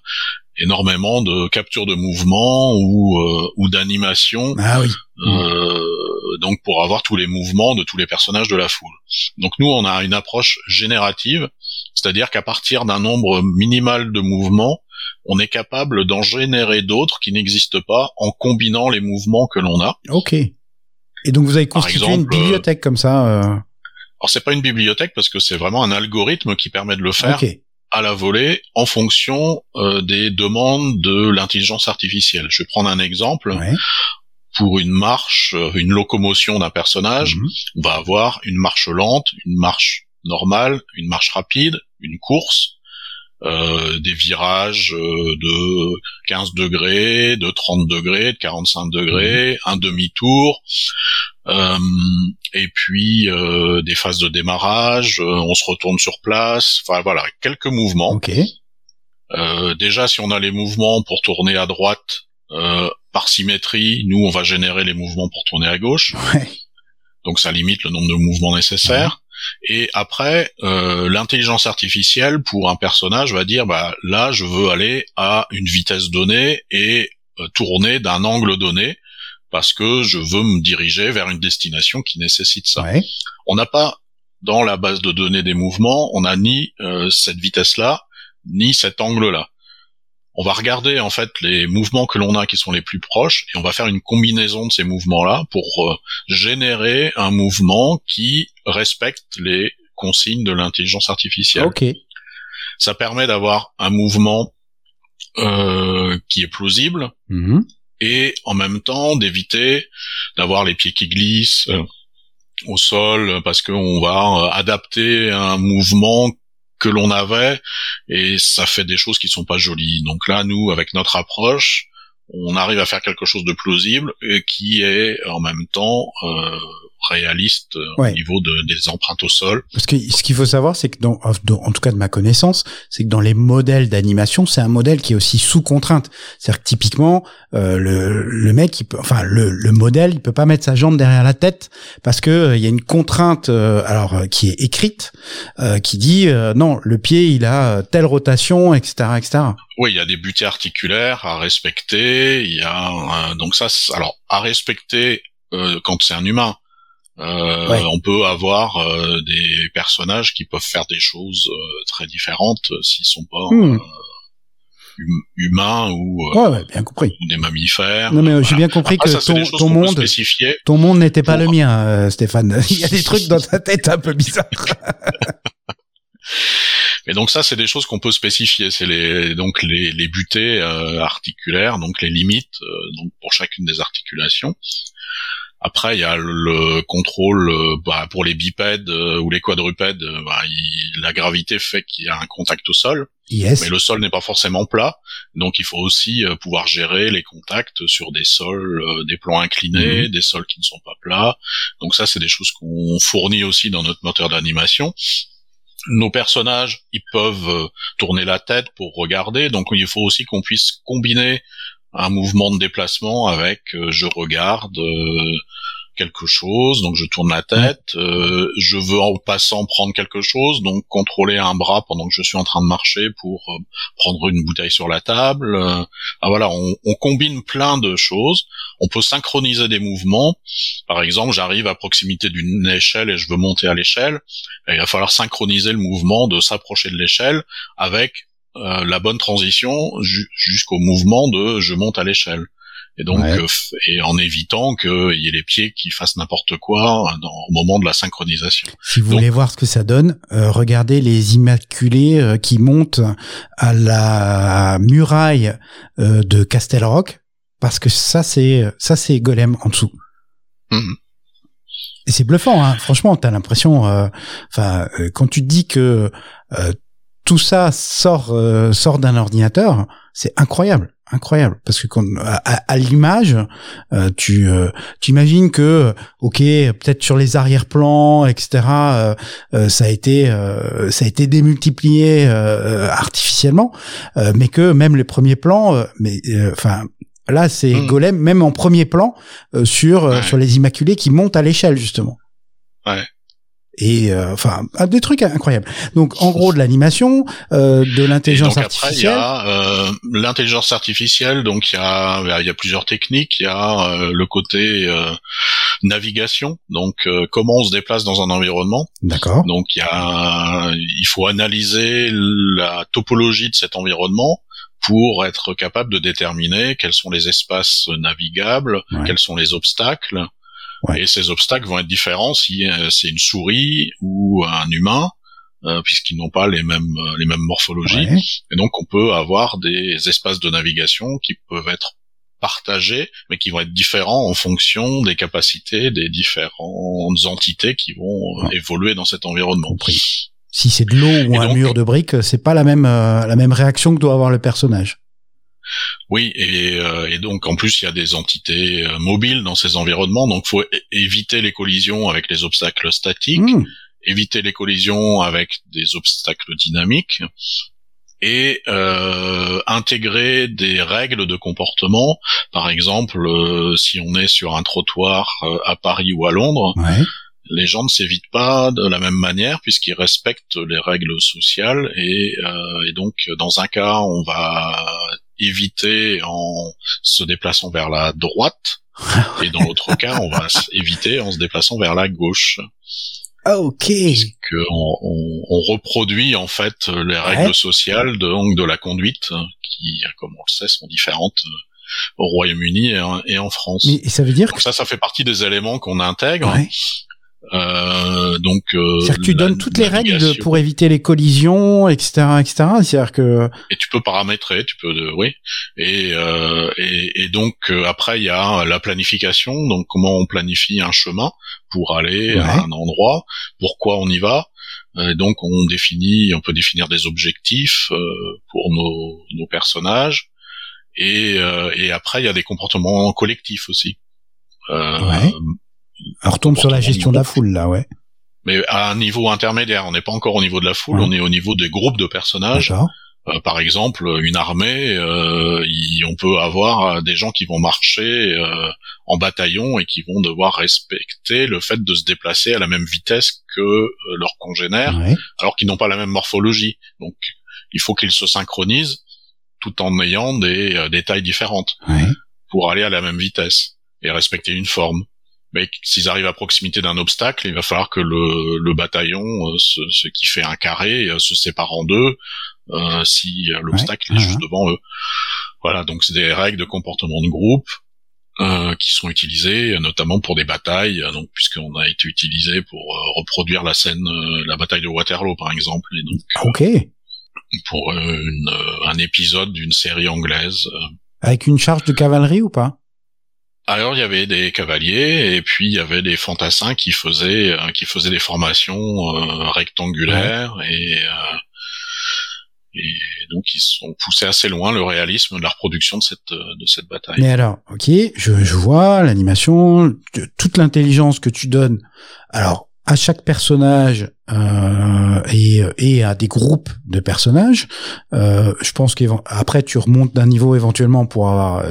B: énormément de captures de mouvements ou ou d'animation
A: ah oui.
B: donc pour avoir tous les mouvements de tous les personnages de la foule donc nous on a une approche générative c'est-à-dire qu'à partir d'un nombre minimal de mouvements on est capable d'en générer d'autres qui n'existent pas en combinant les mouvements que l'on a.
A: Ok. Et donc vous avez constitué une bibliothèque comme ça. Euh...
B: Alors c'est pas une bibliothèque parce que c'est vraiment un algorithme qui permet de le faire à la volée en fonction euh, des demandes de l'intelligence artificielle. Je vais prendre un exemple. Pour une marche, euh, une locomotion d'un personnage, mhm. on va avoir une marche lente, une marche normale, une marche rapide, une course, euh, des virages euh, de 15 degrés, de 30 degrés, de 45 degrés, mhm. un demi-tour, euh, et puis des phases de démarrage, on se retourne sur place, enfin voilà, quelques mouvements. déjà, si on a les mouvements pour tourner à droite par symétrie, nous on va générer les mouvements pour tourner à gauche. Donc ça limite le nombre de mouvements nécessaires. Et après, euh, l'intelligence artificielle pour un personnage va dire, bah là, je veux aller à une vitesse donnée et euh, tourner d'un angle donné parce que je veux me diriger vers une destination qui nécessite ça. On n'a pas dans la base de données des mouvements, on n'a ni euh, cette vitesse-là, ni cet angle-là on va regarder en fait les mouvements que l'on a qui sont les plus proches et on va faire une combinaison de ces mouvements-là pour euh, générer un mouvement qui respecte les consignes de l'intelligence artificielle.
A: Ok.
B: Ça permet d'avoir un mouvement euh, qui est plausible
A: mm-hmm.
B: et en même temps d'éviter d'avoir les pieds qui glissent euh, au sol parce qu'on va adapter un mouvement que l'on avait et ça fait des choses qui sont pas jolies. Donc là, nous, avec notre approche, on arrive à faire quelque chose de plausible et qui est en même temps euh, réaliste au niveau de, des empreintes au sol.
A: Parce que ce qu'il faut savoir, c'est que dans, en tout cas de ma connaissance, c'est que dans les modèles d'animation, c'est un modèle qui est aussi sous contrainte. C'est-à-dire que typiquement, euh, le, le mec, il peut, enfin le, le modèle, il peut pas mettre sa jambe derrière la tête parce que il y a une contrainte, alors qui est écrite, qui dit non, le pied, il a telle rotation, etc., etc.
B: Oui, il y a des butées articulaires à respecter. Il y a donc ça, alors à respecter euh, quand c'est un humain. Euh, on peut avoir euh, des personnages qui peuvent faire des choses très différentes s'ils sont pas hmm. hum, humains ou,
A: bien compris.
B: des mammifères.
A: Non mais j'ai bien compris que ton, ton monde, ton monde n'était pas le mien, Stéphane. *laughs* Il y a des trucs dans ta tête un peu bizarres. *laughs*
B: Mais donc ça, c'est des choses qu'on peut spécifier. C'est les donc les, les butées articulaires, donc les limites donc pour chacune des articulations. Après, il y a le contrôle euh, bah, pour les bipèdes euh, ou les quadrupèdes. Euh, bah, la gravité fait qu'il y a un contact au sol,
A: yes.
B: mais le sol n'est pas forcément plat, donc il faut aussi pouvoir gérer les contacts sur des sols, des plans inclinés, mhm. des sols qui ne sont pas plats. Donc ça, c'est des choses qu'on fournit aussi dans notre moteur d'animation nos personnages, ils peuvent tourner la tête pour regarder, donc il faut aussi qu'on puisse combiner un mouvement de déplacement avec euh, je regarde euh, quelque chose, donc je tourne la tête, euh, je veux en passant prendre quelque chose, donc contrôler un bras pendant que je suis en train de marcher pour prendre une bouteille sur la table. ah voilà, on, on, combine plein de choses. On peut synchroniser des mouvements. Par exemple, j'arrive à proximité d'une échelle et je veux monter à l'échelle. Il va falloir synchroniser le mouvement de s'approcher de l'échelle avec euh, la bonne transition jusqu'au mouvement de je monte à l'échelle. Et donc, euh, et en évitant qu'il y ait les pieds qui fassent n'importe quoi dans, au moment de la synchronisation.
A: Si vous voulez voir ce que ça donne, euh, regardez les immaculés qui montent à la muraille de Castelrock, parce que ça c'est ça c'est Golem en dessous. Mhm. Et c'est bluffant, hein. franchement, t'as l'impression, enfin, quand tu te dis que tout ça sort euh, sort d'un ordinateur, c'est incroyable, incroyable parce que à, l'image, euh, tu euh, tu imagines que ok peut-être sur les arrière-plans etc ça a été ça a été démultiplié artificiellement, mais que même les premiers plans, mais enfin là c'est hmm. Golem même en premier plan sur sur les Immaculés qui montent à l'échelle justement.
B: Ouais
A: et euh, enfin des trucs incroyables. Donc en gros de l'animation, euh, de l'intelligence artificielle.
B: il y a euh, l'intelligence artificielle. Donc il y a il y a plusieurs techniques. Il y a euh, le côté euh, navigation. Donc comment on se déplace dans un environnement.
A: D'accord.
B: Donc il y a il faut analyser la topologie de cet environnement pour être capable de déterminer quels sont les espaces navigables, quels sont les obstacles, et ces obstacles vont être différents si euh, c'est une souris ou un humain, euh, puisqu'ils n'ont pas les mêmes euh, les mêmes morphologies. Et donc on peut avoir des espaces de navigation qui peuvent être partagés, mais qui vont être différents en fonction des capacités des différentes entités qui vont évoluer dans cet environnement.
A: Compris. Si c'est de l'eau ou un mur de briques, c'est pas la même la même réaction que doit avoir le personnage.
B: Oui, et, euh, et, donc en plus il y a des entités euh, mobiles dans ces environnements, donc faut éviter les collisions avec les obstacles statiques, hmm. éviter les collisions avec des obstacles dynamiques, et euh, intégrer des règles de comportement. Par exemple, euh, si on est sur un trottoir à Paris ou à Londres, les gens ne s'évitent pas de la même manière puisqu'ils respectent les règles sociales et, et, donc dans un cas on va éviter en se déplaçant vers la droite, *laughs* et dans l'autre cas, on va éviter en se déplaçant vers la gauche.
A: Ok.
B: Que on, on, reproduit en fait les règles sociales de, de la conduite qui, comme on le sait, sont différentes euh, au Royaume-Uni et, en France.
A: Mais ça veut dire
B: que ça, ça fait partie des éléments qu'on intègre. Euh, donc, euh,
A: c'est-à-dire que tu donnes toutes les règles pour éviter les collisions, etc., etc. C'est-à-dire que
B: et tu peux paramétrer, tu peux, de, oui. Et, euh, et, et donc euh, après il y a la planification, donc comment on planifie un chemin pour aller à un endroit, pourquoi on y va. Et donc on définit, on peut définir des objectifs euh, pour nos, nos personnages. Et, et après il y a des comportements collectifs aussi.
A: Ouais on retombe sur la gestion de la foule là, ouais.
B: Mais à un niveau intermédiaire, on n'est pas encore au niveau de la foule, on est au niveau des groupes de personnages. Euh, par exemple, une armée, euh, on peut avoir des gens qui vont marcher euh, en bataillon et qui vont devoir respecter le fait de se déplacer à la même vitesse que euh, leurs congénères, alors qu'ils n'ont pas la même morphologie. Donc, il faut qu'ils se synchronisent tout en ayant des, euh, des tailles différentes pour aller à la même vitesse et respecter une forme. Mais s'ils arrivent à proximité d'un obstacle, il va falloir que le, le bataillon, ce, ce, qui fait un carré, se sépare en deux, euh, si euh, l'obstacle est juste devant eux. Voilà, donc c'est des règles de comportement de groupe euh, qui sont utilisées notamment pour des batailles, donc puisqu'on a été utilisé pour reproduire la scène, la bataille de Waterloo par exemple. Et donc,
A: ok.
B: Pour une, un épisode d'une série anglaise.
A: Avec une charge de cavalerie ou pas?
B: Alors il y avait des cavaliers et puis il y avait des fantassins qui faisaient qui faisaient des formations rectangulaires et et donc ils sont poussés assez loin le réalisme de la reproduction de cette de cette bataille.
A: Mais alors, ok, je, je vois l'animation, toute l'intelligence que tu donnes. Alors à chaque personnage euh, et, et à des groupes de personnages, euh, je pense qu'après tu remontes d'un niveau éventuellement pour avoir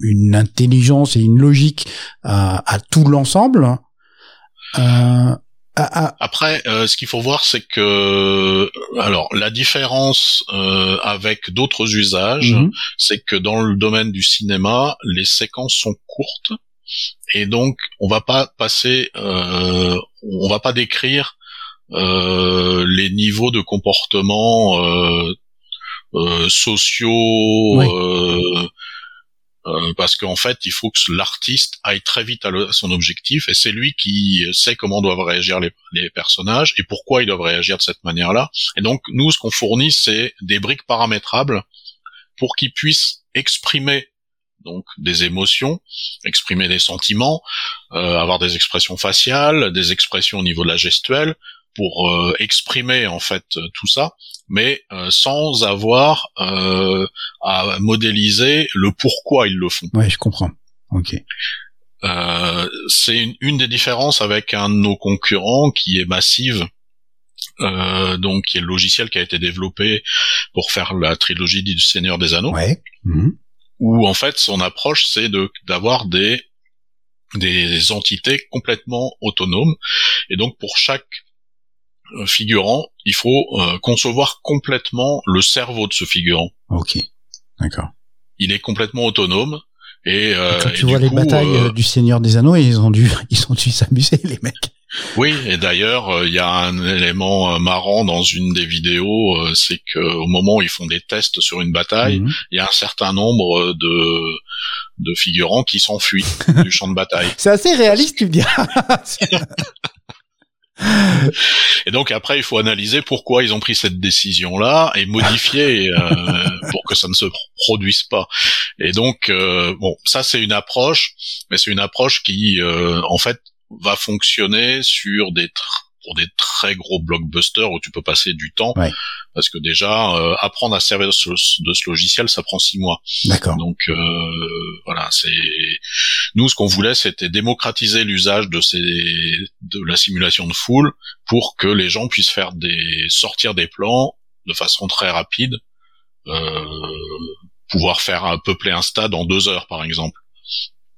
A: une intelligence et une logique à, à tout l'ensemble.
B: Euh, ah, ah. Après, euh, ce qu'il faut voir, c'est que alors la différence euh, avec d'autres usages, mhm. c'est que dans le domaine du cinéma, les séquences sont courtes et donc on va pas passer, euh, on va pas décrire les niveaux de comportement sociaux. Euh, parce qu'en fait, il faut que l'artiste aille très vite à, son objectif, et c'est lui qui sait comment doivent réagir les, les, personnages et pourquoi ils doivent réagir de cette manière-là. Et donc, nous, ce qu'on fournit, c'est des briques paramétrables pour qu'ils puissent exprimer donc des émotions, exprimer des sentiments, euh, avoir des expressions faciales, des expressions au niveau de la gestuelle, pour euh, exprimer en fait tout ça, mais euh, sans avoir euh, à modéliser le pourquoi ils le font.
A: Ouais, je comprends. Ok.
B: c'est une, des différences avec un de nos concurrents qui est Massive, donc qui est le logiciel qui a été développé pour faire la trilogie du Seigneur des Anneaux.
A: Ouais.
B: Mhm. Où en fait son approche c'est de d'avoir des des entités complètement autonomes et donc pour chaque euh, figurant, il faut euh, concevoir complètement le cerveau de ce figurant.
A: Ok, d'accord.
B: Il est complètement autonome. Et, euh,
A: quand tu vois les batailles du Seigneur des Anneaux, ils ont dû, *laughs* ils ont dû s'amuser les mecs.
B: Oui, et d'ailleurs, il y a un élément marrant dans une des vidéos, c'est que au moment où ils font des tests sur une bataille, mhm. il y a un certain nombre de de figurants qui s'enfuient *laughs* du champ de bataille.
A: C'est assez réaliste, tu me dis. *laughs*
B: Et donc après, il faut analyser pourquoi ils ont pris cette décision-là et modifier euh, pour que ça ne se produise pas. Et donc, euh, bon, ça c'est une approche, mais c'est une approche qui, euh, en fait, va fonctionner sur des pour des très gros blockbusters où tu peux passer du temps. Parce que déjà, euh, apprendre à servir de ce, logiciel, ça prend six mois.
A: D'accord.
B: Donc euh, voilà, c'est nous ce qu'on voulait, c'était démocratiser l'usage de ces de la simulation de foule pour que les gens puissent faire des sortir des plans de façon très rapide, euh, pouvoir faire peupler un stade en deux heures par exemple.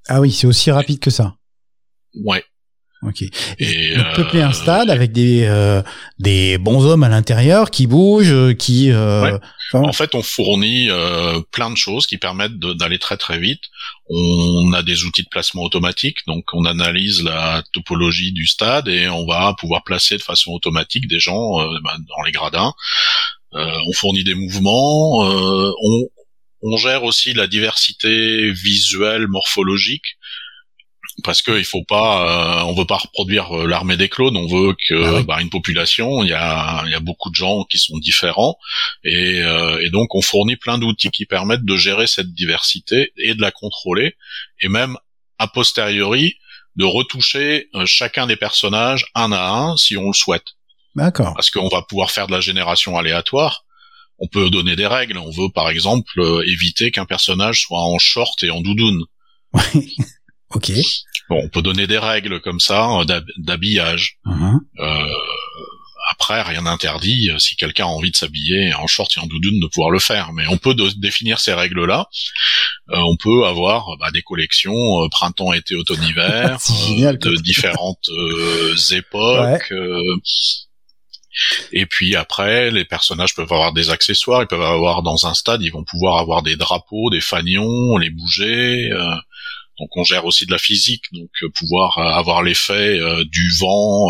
A: Ah oui, c'est aussi rapide que ça.
B: Ouais.
A: Ok. Et Donc, peupler un stade avec des euh, des bons hommes à l'intérieur qui bougent, euh, qui. Euh,
B: en fait, on fournit plein de choses qui permettent d'aller très très vite. On a des outils de placement automatique, donc on analyse la topologie du stade et on va pouvoir placer de façon automatique des gens bah, dans les gradins. on fournit des mouvements. on on gère aussi la diversité visuelle, morphologique parce que il faut pas, euh, on veut pas reproduire euh, l'armée des clones, on veut que ah bah, une population, il y a, y a beaucoup de gens qui sont différents, et, euh, et donc on fournit plein d'outils qui permettent de gérer cette diversité et de la contrôler, et même a posteriori de retoucher chacun des personnages un à un si on le souhaite.
A: D'accord.
B: Parce qu'on va pouvoir faire de la génération aléatoire. On peut donner des règles. On veut par exemple éviter qu'un personnage soit en short et en doudoune.
A: Ok.
B: Bon, on peut donner des règles comme ça d'habillage.
A: Mhm.
B: Euh, après, rien n'interdit, si quelqu'un a envie de s'habiller en short et en doudoune, de pouvoir le faire. Mais on peut définir ces règles-là. on peut avoir bah, des collections printemps, été, automne, hiver, *laughs* de différentes *laughs* époques. Et puis après, les personnages peuvent avoir des accessoires, ils peuvent avoir dans un stade, ils vont pouvoir avoir des drapeaux, des fanions, les bouger. Euh, donc on gère aussi de la physique, donc euh, pouvoir euh, avoir l'effet du vent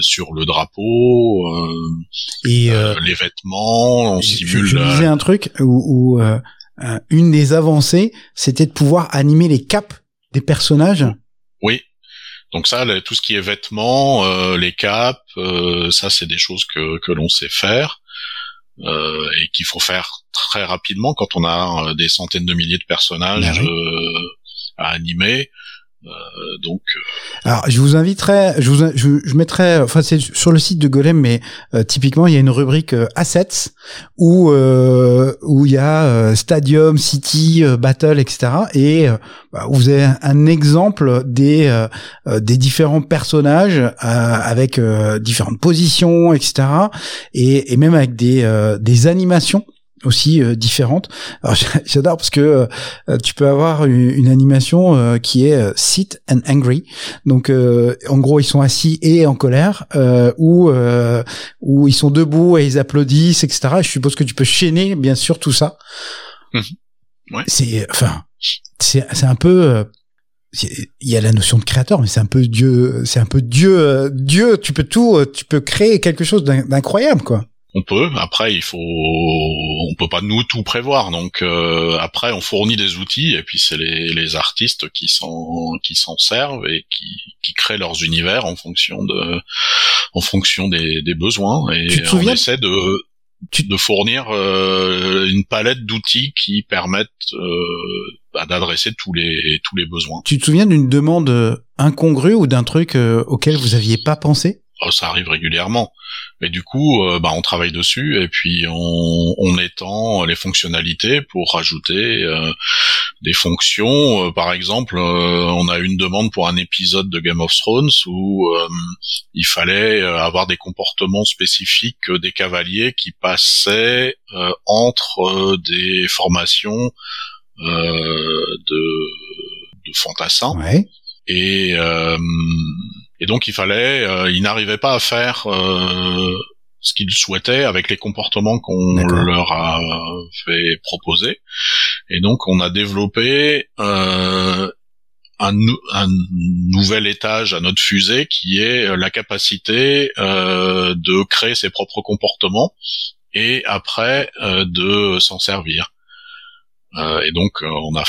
B: sur le drapeau, et les vêtements, on simule.
A: Je, disais un truc où, où une des avancées, c'était de pouvoir animer les capes des personnages.
B: Oui, donc ça, tout ce qui est vêtements, euh, les capes, euh, ça c'est des choses que, que l'on sait faire euh, et qu'il faut faire très rapidement quand on a des centaines de milliers de personnages ben à animer. Euh, donc.
A: Euh, Alors, je vous inviterai, je vous, je, je mettrai, enfin c'est sur le site de Golem, mais euh, typiquement il y a une rubrique assets où où il y a Stadium, City, Battle, etc. Et bah, vous avez un, exemple des des différents personnages avec différentes positions, etc. Et, et même avec des des animations aussi euh, différentes. Alors *laughs* j'adore parce que euh, tu peux avoir une, animation euh, qui est sit and angry. Donc en gros ils sont assis et en colère ou ou ils sont debout et ils applaudissent etc. je suppose que tu peux chaîner bien sûr tout ça.
B: Mmh. Ouais.
A: C'est enfin c'est c'est un peu il y a la notion de créateur, mais c'est un peu Dieu, c'est un peu Dieu, Dieu. Tu peux tout, tu peux créer quelque chose d'incroyable, quoi
B: on peut. Après, il faut, on peut pas nous tout prévoir. Donc euh, après, on fournit des outils et puis c'est les, les artistes qui s'en qui s'en servent et qui, qui créent leurs univers en fonction de en fonction des, des besoins. Et on essaie de de fournir euh, une palette d'outils qui permettent euh, bah, d'adresser tous les tous les besoins.
A: Tu te souviens d'une demande incongrue ou d'un truc auquel vous aviez pas pensé?
B: Oh, Ça arrive régulièrement. Mais du coup, euh, bah, on travaille dessus et puis on, on étend les fonctionnalités pour rajouter euh, des fonctions. Euh, par exemple, on a une demande pour un épisode de Game of Thrones où il fallait avoir des comportements spécifiques des cavaliers qui passaient entre des formations de, de fantassins.
A: Ouais.
B: Et et donc il fallait, euh, il n'arrivait pas à faire euh, ce qu'ils souhaitaient avec les comportements qu'on leur a fait proposer. Et donc on a développé euh, un, un, nouvel étage à notre fusée qui est la capacité euh, de créer ses propres comportements et après euh, de s'en servir. Euh, et donc euh, on a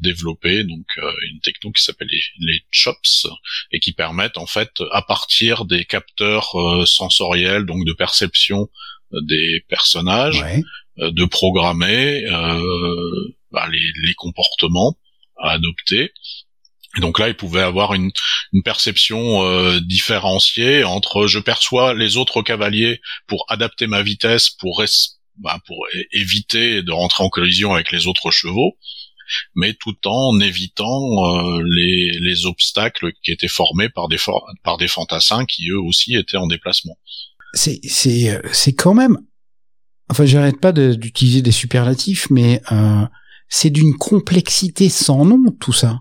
B: développé donc euh, une techno qui s'appelle les, chops et qui permettent en fait à partir des capteurs sensoriels donc de perception des personnages de programmer bah, les, les, comportements à adopter. Et donc là, il pouvait avoir une, une perception différenciée entre je perçois les autres cavaliers pour adapter ma vitesse, pour bah, pour éviter de rentrer en collision avec les autres chevaux, mais tout en évitant euh, les, les, obstacles qui étaient formés par des, par des fantassins qui eux aussi étaient en déplacement.
A: C'est c'est euh, c'est quand même, enfin j'arrête pas d'utiliser des superlatifs, mais euh, c'est d'une complexité sans nom tout ça.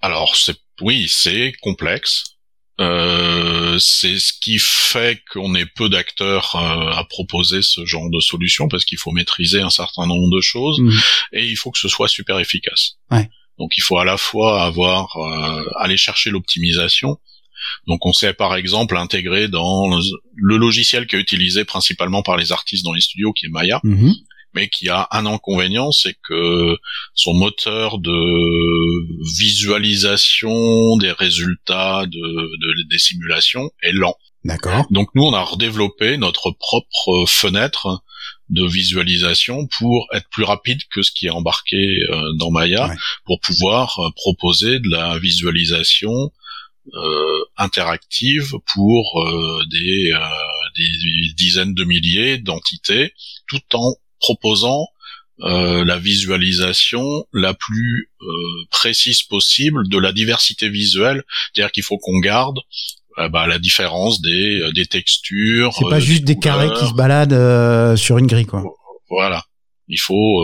B: Alors c'est oui c'est complexe. Euh, c'est ce qui fait qu'on ait peu d'acteurs euh, à proposer ce genre de solution parce qu'il faut maîtriser un certain nombre de choses mmh. et il faut que ce soit super efficace.
A: Ouais.
B: Donc il faut à la fois avoir euh, aller chercher l'optimisation. Donc on sait par exemple intégrer dans le logiciel qui est utilisé principalement par les artistes dans les studios qui est Maya.
A: Mmh
B: mais qui a un inconvénient, c'est que son moteur de visualisation des résultats de, des simulations est lent.
A: D'accord.
B: Donc nous, on a redéveloppé notre propre fenêtre de visualisation pour être plus rapide que ce qui est embarqué euh, dans Maya, pour pouvoir euh, proposer de la visualisation euh, interactive pour des, des dizaines de milliers d'entités, tout en proposant euh, la visualisation la plus euh, précise possible de la diversité visuelle, c'est-à-dire qu'il faut qu'on garde euh, bah, la différence des, euh, des textures.
A: C'est pas juste des, carrés qui se baladent sur une grille, quoi.
B: Voilà. Il faut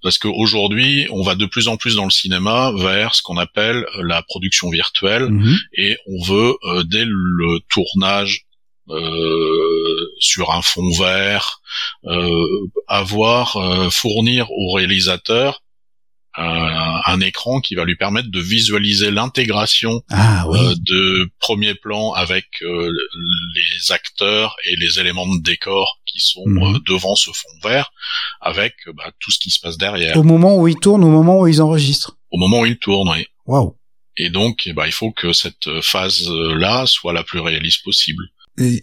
B: parce qu'aujourd'hui, on va de plus en plus dans le cinéma vers ce qu'on appelle la production virtuelle mhm. et on veut dès le tournage euh, sur un fond vert, euh, avoir euh, fournir au réalisateur un, écran qui va lui permettre de visualiser l'intégration
A: ah,
B: de premier plan avec les acteurs et les éléments de décor qui sont mhm. devant ce fond vert, avec bah, tout ce qui se passe derrière.
A: Au moment où ils tournent, au moment où ils enregistrent.
B: Au moment où ils tournent, oui.
A: Waouh.
B: Et donc, eh ben, il faut que cette phase-là soit la plus réaliste possible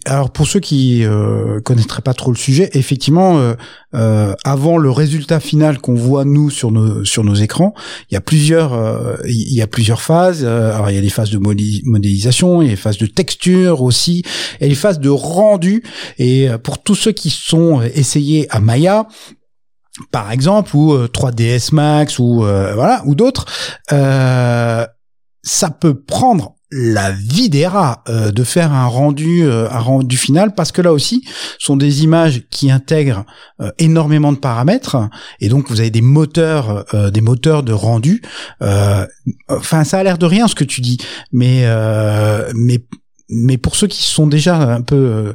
A: alors pour ceux qui euh, connaîtraient pas trop le sujet, effectivement, euh, euh, avant le résultat final qu'on voit nous sur nos sur nos écrans, il y a plusieurs euh, il y a plusieurs phases. alors il y a les phases de modélisation, il y a les phases de texture aussi, et les phases de rendu. Et pour tous ceux qui sont essayés à Maya, par exemple, ou 3ds Max, ou voilà, ou d'autres, ça peut prendre la vie euh, de faire un rendu euh, un rendu final parce que là aussi sont des images qui intègrent euh, énormément de paramètres et donc vous avez des moteurs des moteurs de rendu enfin ça a l'air de rien ce que tu dis mais mais mais pour ceux qui sont déjà un peu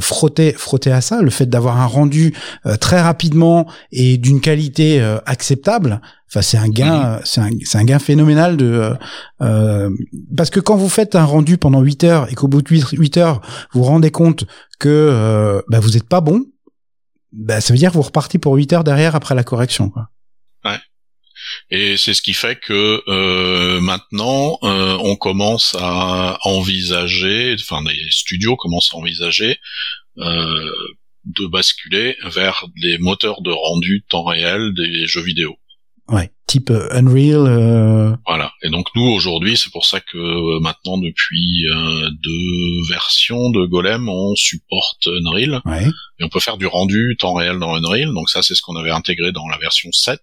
A: frottés frottés à ça, le fait d'avoir un rendu très rapidement et d'une qualité acceptable, Enfin, c'est un gain, c'est un, c'est un gain phénoménal de euh, euh, parce que quand vous faites un rendu pendant 8 heures et qu'au bout de 8, heures vous vous rendez compte que euh, bah, vous êtes pas bon, bah, ça veut dire que vous repartez pour 8 heures derrière après la correction. Quoi.
B: Et c'est ce qui fait que euh, maintenant euh, on commence à envisager, enfin les studios commencent à envisager euh, de basculer vers des moteurs de rendu temps réel des jeux vidéo.
A: Ouais, type euh, Unreal. Euh...
B: Voilà. Et donc nous aujourd'hui, c'est pour ça que euh, maintenant depuis euh, deux versions de Golem, on supporte Unreal.
A: Ouais.
B: Et on peut faire du rendu temps réel dans Unreal. Donc ça, c'est ce qu'on avait intégré dans la version 7.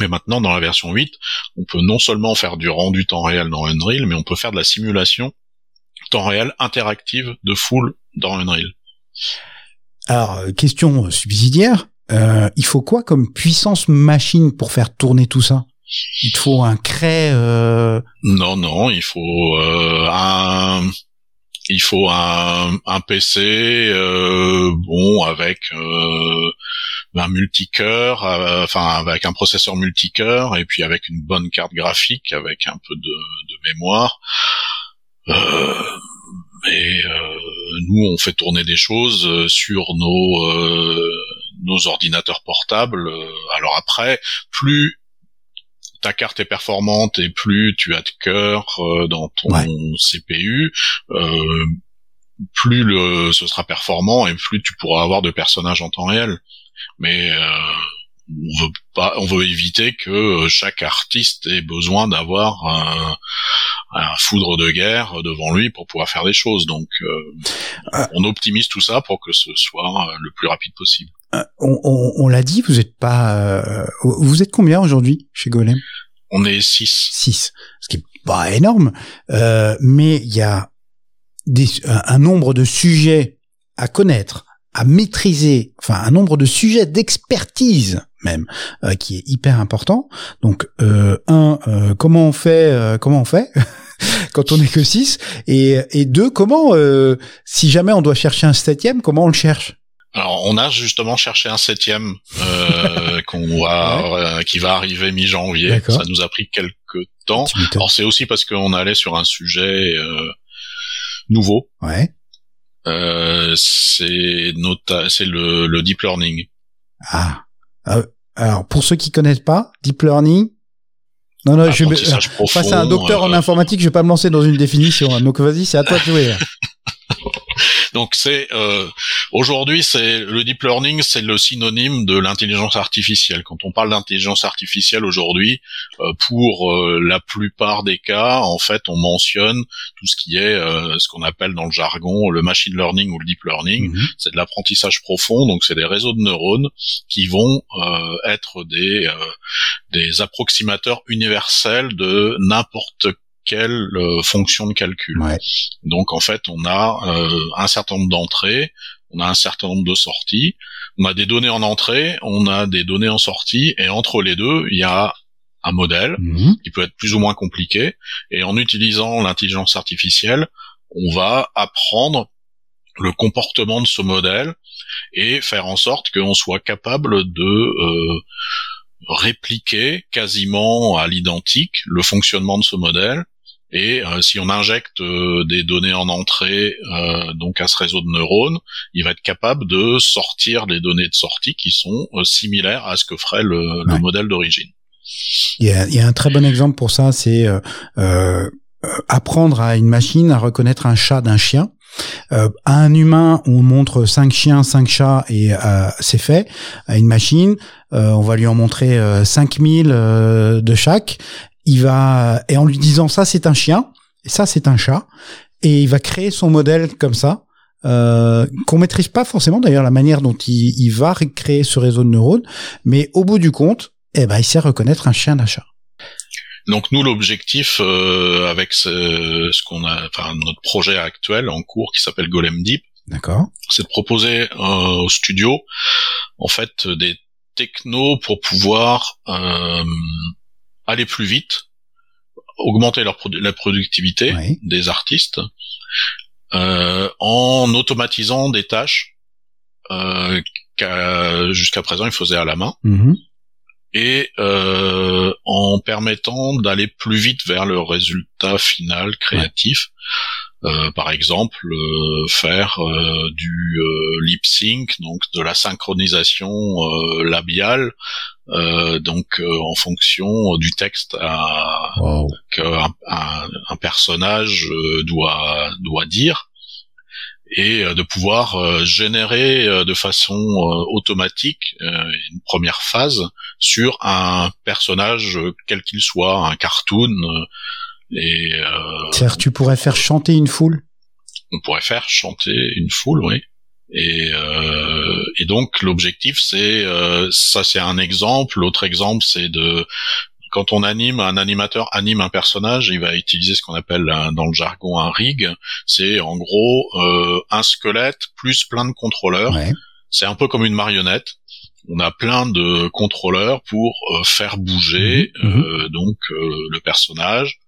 B: Mais maintenant, dans la version 8, on peut non seulement faire du rendu temps réel dans Unreal, mais on peut faire de la simulation temps réel interactive de full dans Unreal.
A: Alors, question subsidiaire. Euh, il faut quoi comme puissance machine pour faire tourner tout ça? Il faut un cray euh...
B: Non, non, il faut euh, un il faut un, un PC euh, bon avec euh, un multicœur, euh, enfin avec un processeur multicœur et puis avec une bonne carte graphique avec un peu de, de mémoire. Euh, mais euh, nous, on fait tourner des choses euh, sur nos euh, nos ordinateurs portables. Alors après, plus ta carte est performante et plus tu as de cœur dans ton CPU, plus le, ce sera performant et plus tu pourras avoir de personnages en temps réel. Mais on veut pas, on veut éviter que chaque artiste ait besoin d'avoir un, un foudre de guerre devant lui pour pouvoir faire des choses. Donc, euh, euh. on optimise tout ça pour que ce soit euh, le plus rapide possible.
A: on, on, on l'a dit, vous êtes pas, vous êtes combien aujourd'hui chez Golem?
B: On est 6.
A: 6, ce qui est pas énorme, mais il y a des, un nombre de sujets à connaître, à maîtriser, enfin un nombre de sujets d'expertise même qui est hyper important. Donc euh, un, comment on fait, comment on fait *laughs* quand on n'est que 6 et, et deux, comment, euh, si jamais on doit chercher un septième, comment on le cherche?
B: Alors, on a justement cherché un septième euh, *laughs* qu'on va, euh, qui va arriver mi-janvier. Ça nous a pris quelques temps. Alors, c'est aussi parce qu'on allait sur un sujet euh, nouveau.
A: Ouais.
B: Euh, c'est nota, c'est le, le deep learning.
A: Ah. ah. Alors, pour ceux qui connaissent pas, deep learning, non, non, je vais, face à un docteur en euh, informatique, je vais pas me lancer dans une définition. Hein. Donc vas-y, c'est à toi de jouer. *laughs*
B: Donc c'est euh, aujourd'hui c'est le deep learning c'est le synonyme de l'intelligence artificielle. Quand on parle d'intelligence artificielle aujourd'hui, euh, pour euh, la plupart des cas, en fait, on mentionne tout ce qui est ce qu'on appelle dans le jargon le machine learning ou le deep learning. Mhm. C'est de l'apprentissage profond, donc c'est des réseaux de neurones qui vont être des des approximateurs universels de n'importe quelle euh, fonction de calcul. Donc en fait, on a euh, un certain nombre d'entrées, on a un certain nombre de sorties, on a des données en entrée, on a des données en sortie, et entre les deux, il y a un modèle mhm. qui peut être plus ou moins compliqué, et en utilisant l'intelligence artificielle, on va apprendre le comportement de ce modèle et faire en sorte qu'on soit capable de euh, répliquer quasiment à l'identique le fonctionnement de ce modèle et euh, si on injecte euh, des données en entrée euh, donc à ce réseau de neurones, il va être capable de sortir des données de sortie qui sont similaires à ce que ferait le, le modèle d'origine.
A: Il y, a, il y, a, un très bon exemple pour ça, c'est apprendre à une machine à reconnaître un chat d'un chien. à un humain, on montre cinq chiens, cinq chats et c'est fait. À une machine, on va lui en montrer 5000 de chaque il va et en lui disant ça c'est un chien et ça c'est un chat et il va créer son modèle comme ça euh, qu'on maîtrise pas forcément d'ailleurs la manière dont il, il, va créer ce réseau de neurones mais au bout du compte eh ben il sait reconnaître un chien d'un chat.
B: Donc nous l'objectif euh, avec ce, ce qu'on a enfin notre projet actuel en cours qui s'appelle Golem Deep
A: d'accord.
B: c'est de proposer euh, au studio en fait des technos pour pouvoir euh, aller plus vite, augmenter leur la productivité des artistes, euh, en automatisant des tâches euh, jusqu'à présent ils faisaient à la main. Mm-hmm. Et euh, en permettant d'aller plus vite vers le résultat final créatif, par exemple euh, faire euh, du lip sync, donc de la synchronisation labiale euh, donc euh, en fonction du texte qu'un un, personnage euh, doit doit dire et de pouvoir générer de façon automatique une première phase sur un personnage quel qu'il soit, un cartoon. Et
A: cest tu pourrais faire chanter une foule?
B: On pourrait faire chanter une foule, oui. Et, euh, et donc l'objectif c'est euh, ça c'est un exemple. L'autre exemple c'est de quand on anime un animateur anime un personnage, il va utiliser ce qu'on appelle dans le jargon un rig. C'est en gros euh, un squelette plus plein de contrôleurs. C'est un peu comme une marionnette. On a plein de contrôleurs pour euh, faire bouger mhm, mhm. Euh, donc euh, le personnage,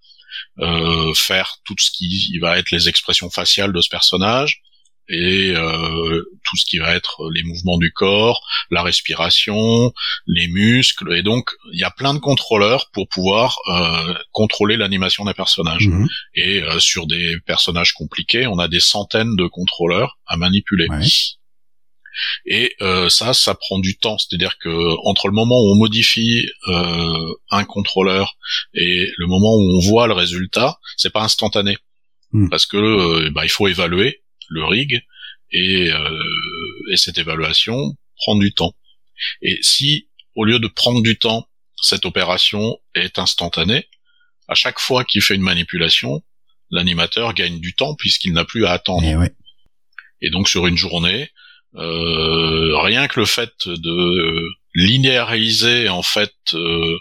B: faire tout ce qui va être les expressions faciales de ce personnage, et euh, tout ce qui va être les mouvements du corps, la respiration, les muscles, et donc il y a plein de contrôleurs pour pouvoir euh, contrôler l'animation d'un personnage. Mhm. Et euh, sur des personnages compliqués, on a des centaines de contrôleurs à manipuler. Et ça, ça prend du temps. C'est-à-dire que entre le moment où on modifie un contrôleur et le moment où on voit le résultat, c'est pas instantané. Mhm. Parce que bah, il faut évaluer le rig, et, euh, et cette évaluation prend du temps. Et si, au lieu de prendre du temps, cette opération est instantanée, à chaque fois qu'il fait une manipulation, l'animateur gagne du temps puisqu'il n'a plus à attendre.
A: Et,
B: et donc sur une journée, euh, rien que le fait de linéariser en fait euh,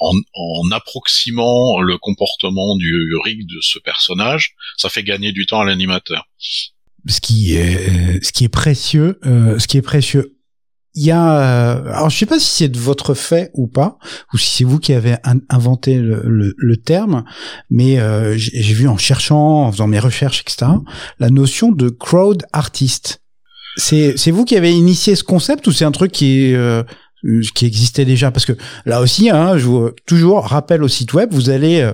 B: en, en, approximant le comportement du rig de ce personnage, ça fait gagner du temps à l'animateur.
A: Ce qui est, ce qui est précieux, euh, ce qui est précieux. Il y a, alors je sais pas si c'est de votre fait ou pas, ou si c'est vous qui avez inventé le, le, le terme, mais euh, j'ai vu en cherchant, en faisant mes recherches, etc., la notion de crowd artist. C'est, vous qui avez initié ce concept ou c'est un truc qui euh, euh, qui existait déjà? Parce que là aussi hein, je vous toujours rappelle au site web vous allez euh,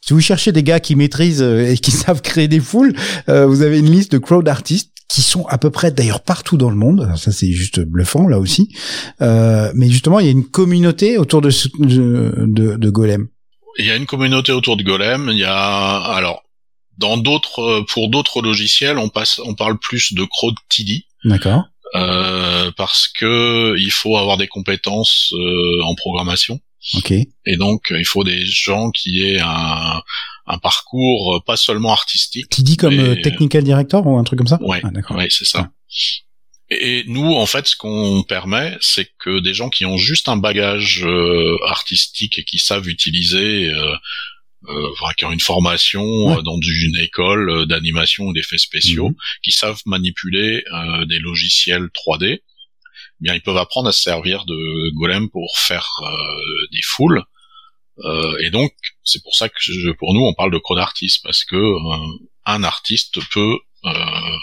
A: si vous cherchez des gars qui maîtrisent euh, et qui *laughs* savent créer des foules vous avez une liste de crowd artistes qui sont à peu près d'ailleurs partout dans le monde. Ça c'est juste bluffant là aussi. Mais justement il y a une communauté autour de, de, de Golem.
B: Il y a une communauté autour de Golem. Il y a alors dans d'autres, pour d'autres logiciels, on passe, on parle plus de CROD TD.
A: D'accord.
B: Euh, parce que il faut avoir des compétences euh, en programmation.
A: Ok.
B: Et donc, il faut des gens qui aient un, un parcours pas seulement artistique.
A: Qui dit comme
B: mais-
A: euh, technical director ou un truc comme ça
B: Ouais,
A: Ah, d'accord.
B: ouais, c'est ça. Et nous, en fait, ce qu'on permet, c'est que des gens qui ont juste un bagage euh, artistique et qui savent utiliser, euh, euh, enfin, qui ont une formation
A: Ouais.
B: euh, dans une école euh, d'animation ou d'effets spéciaux,
A: Mhm.
B: qui savent manipuler euh, des logiciels 3D, eh bien, ils peuvent apprendre à se servir de Golem pour faire euh, des foules. Euh, et donc, c'est pour ça que je- pour nous, on parle de crowd artist parce que euh, un artiste peut euh,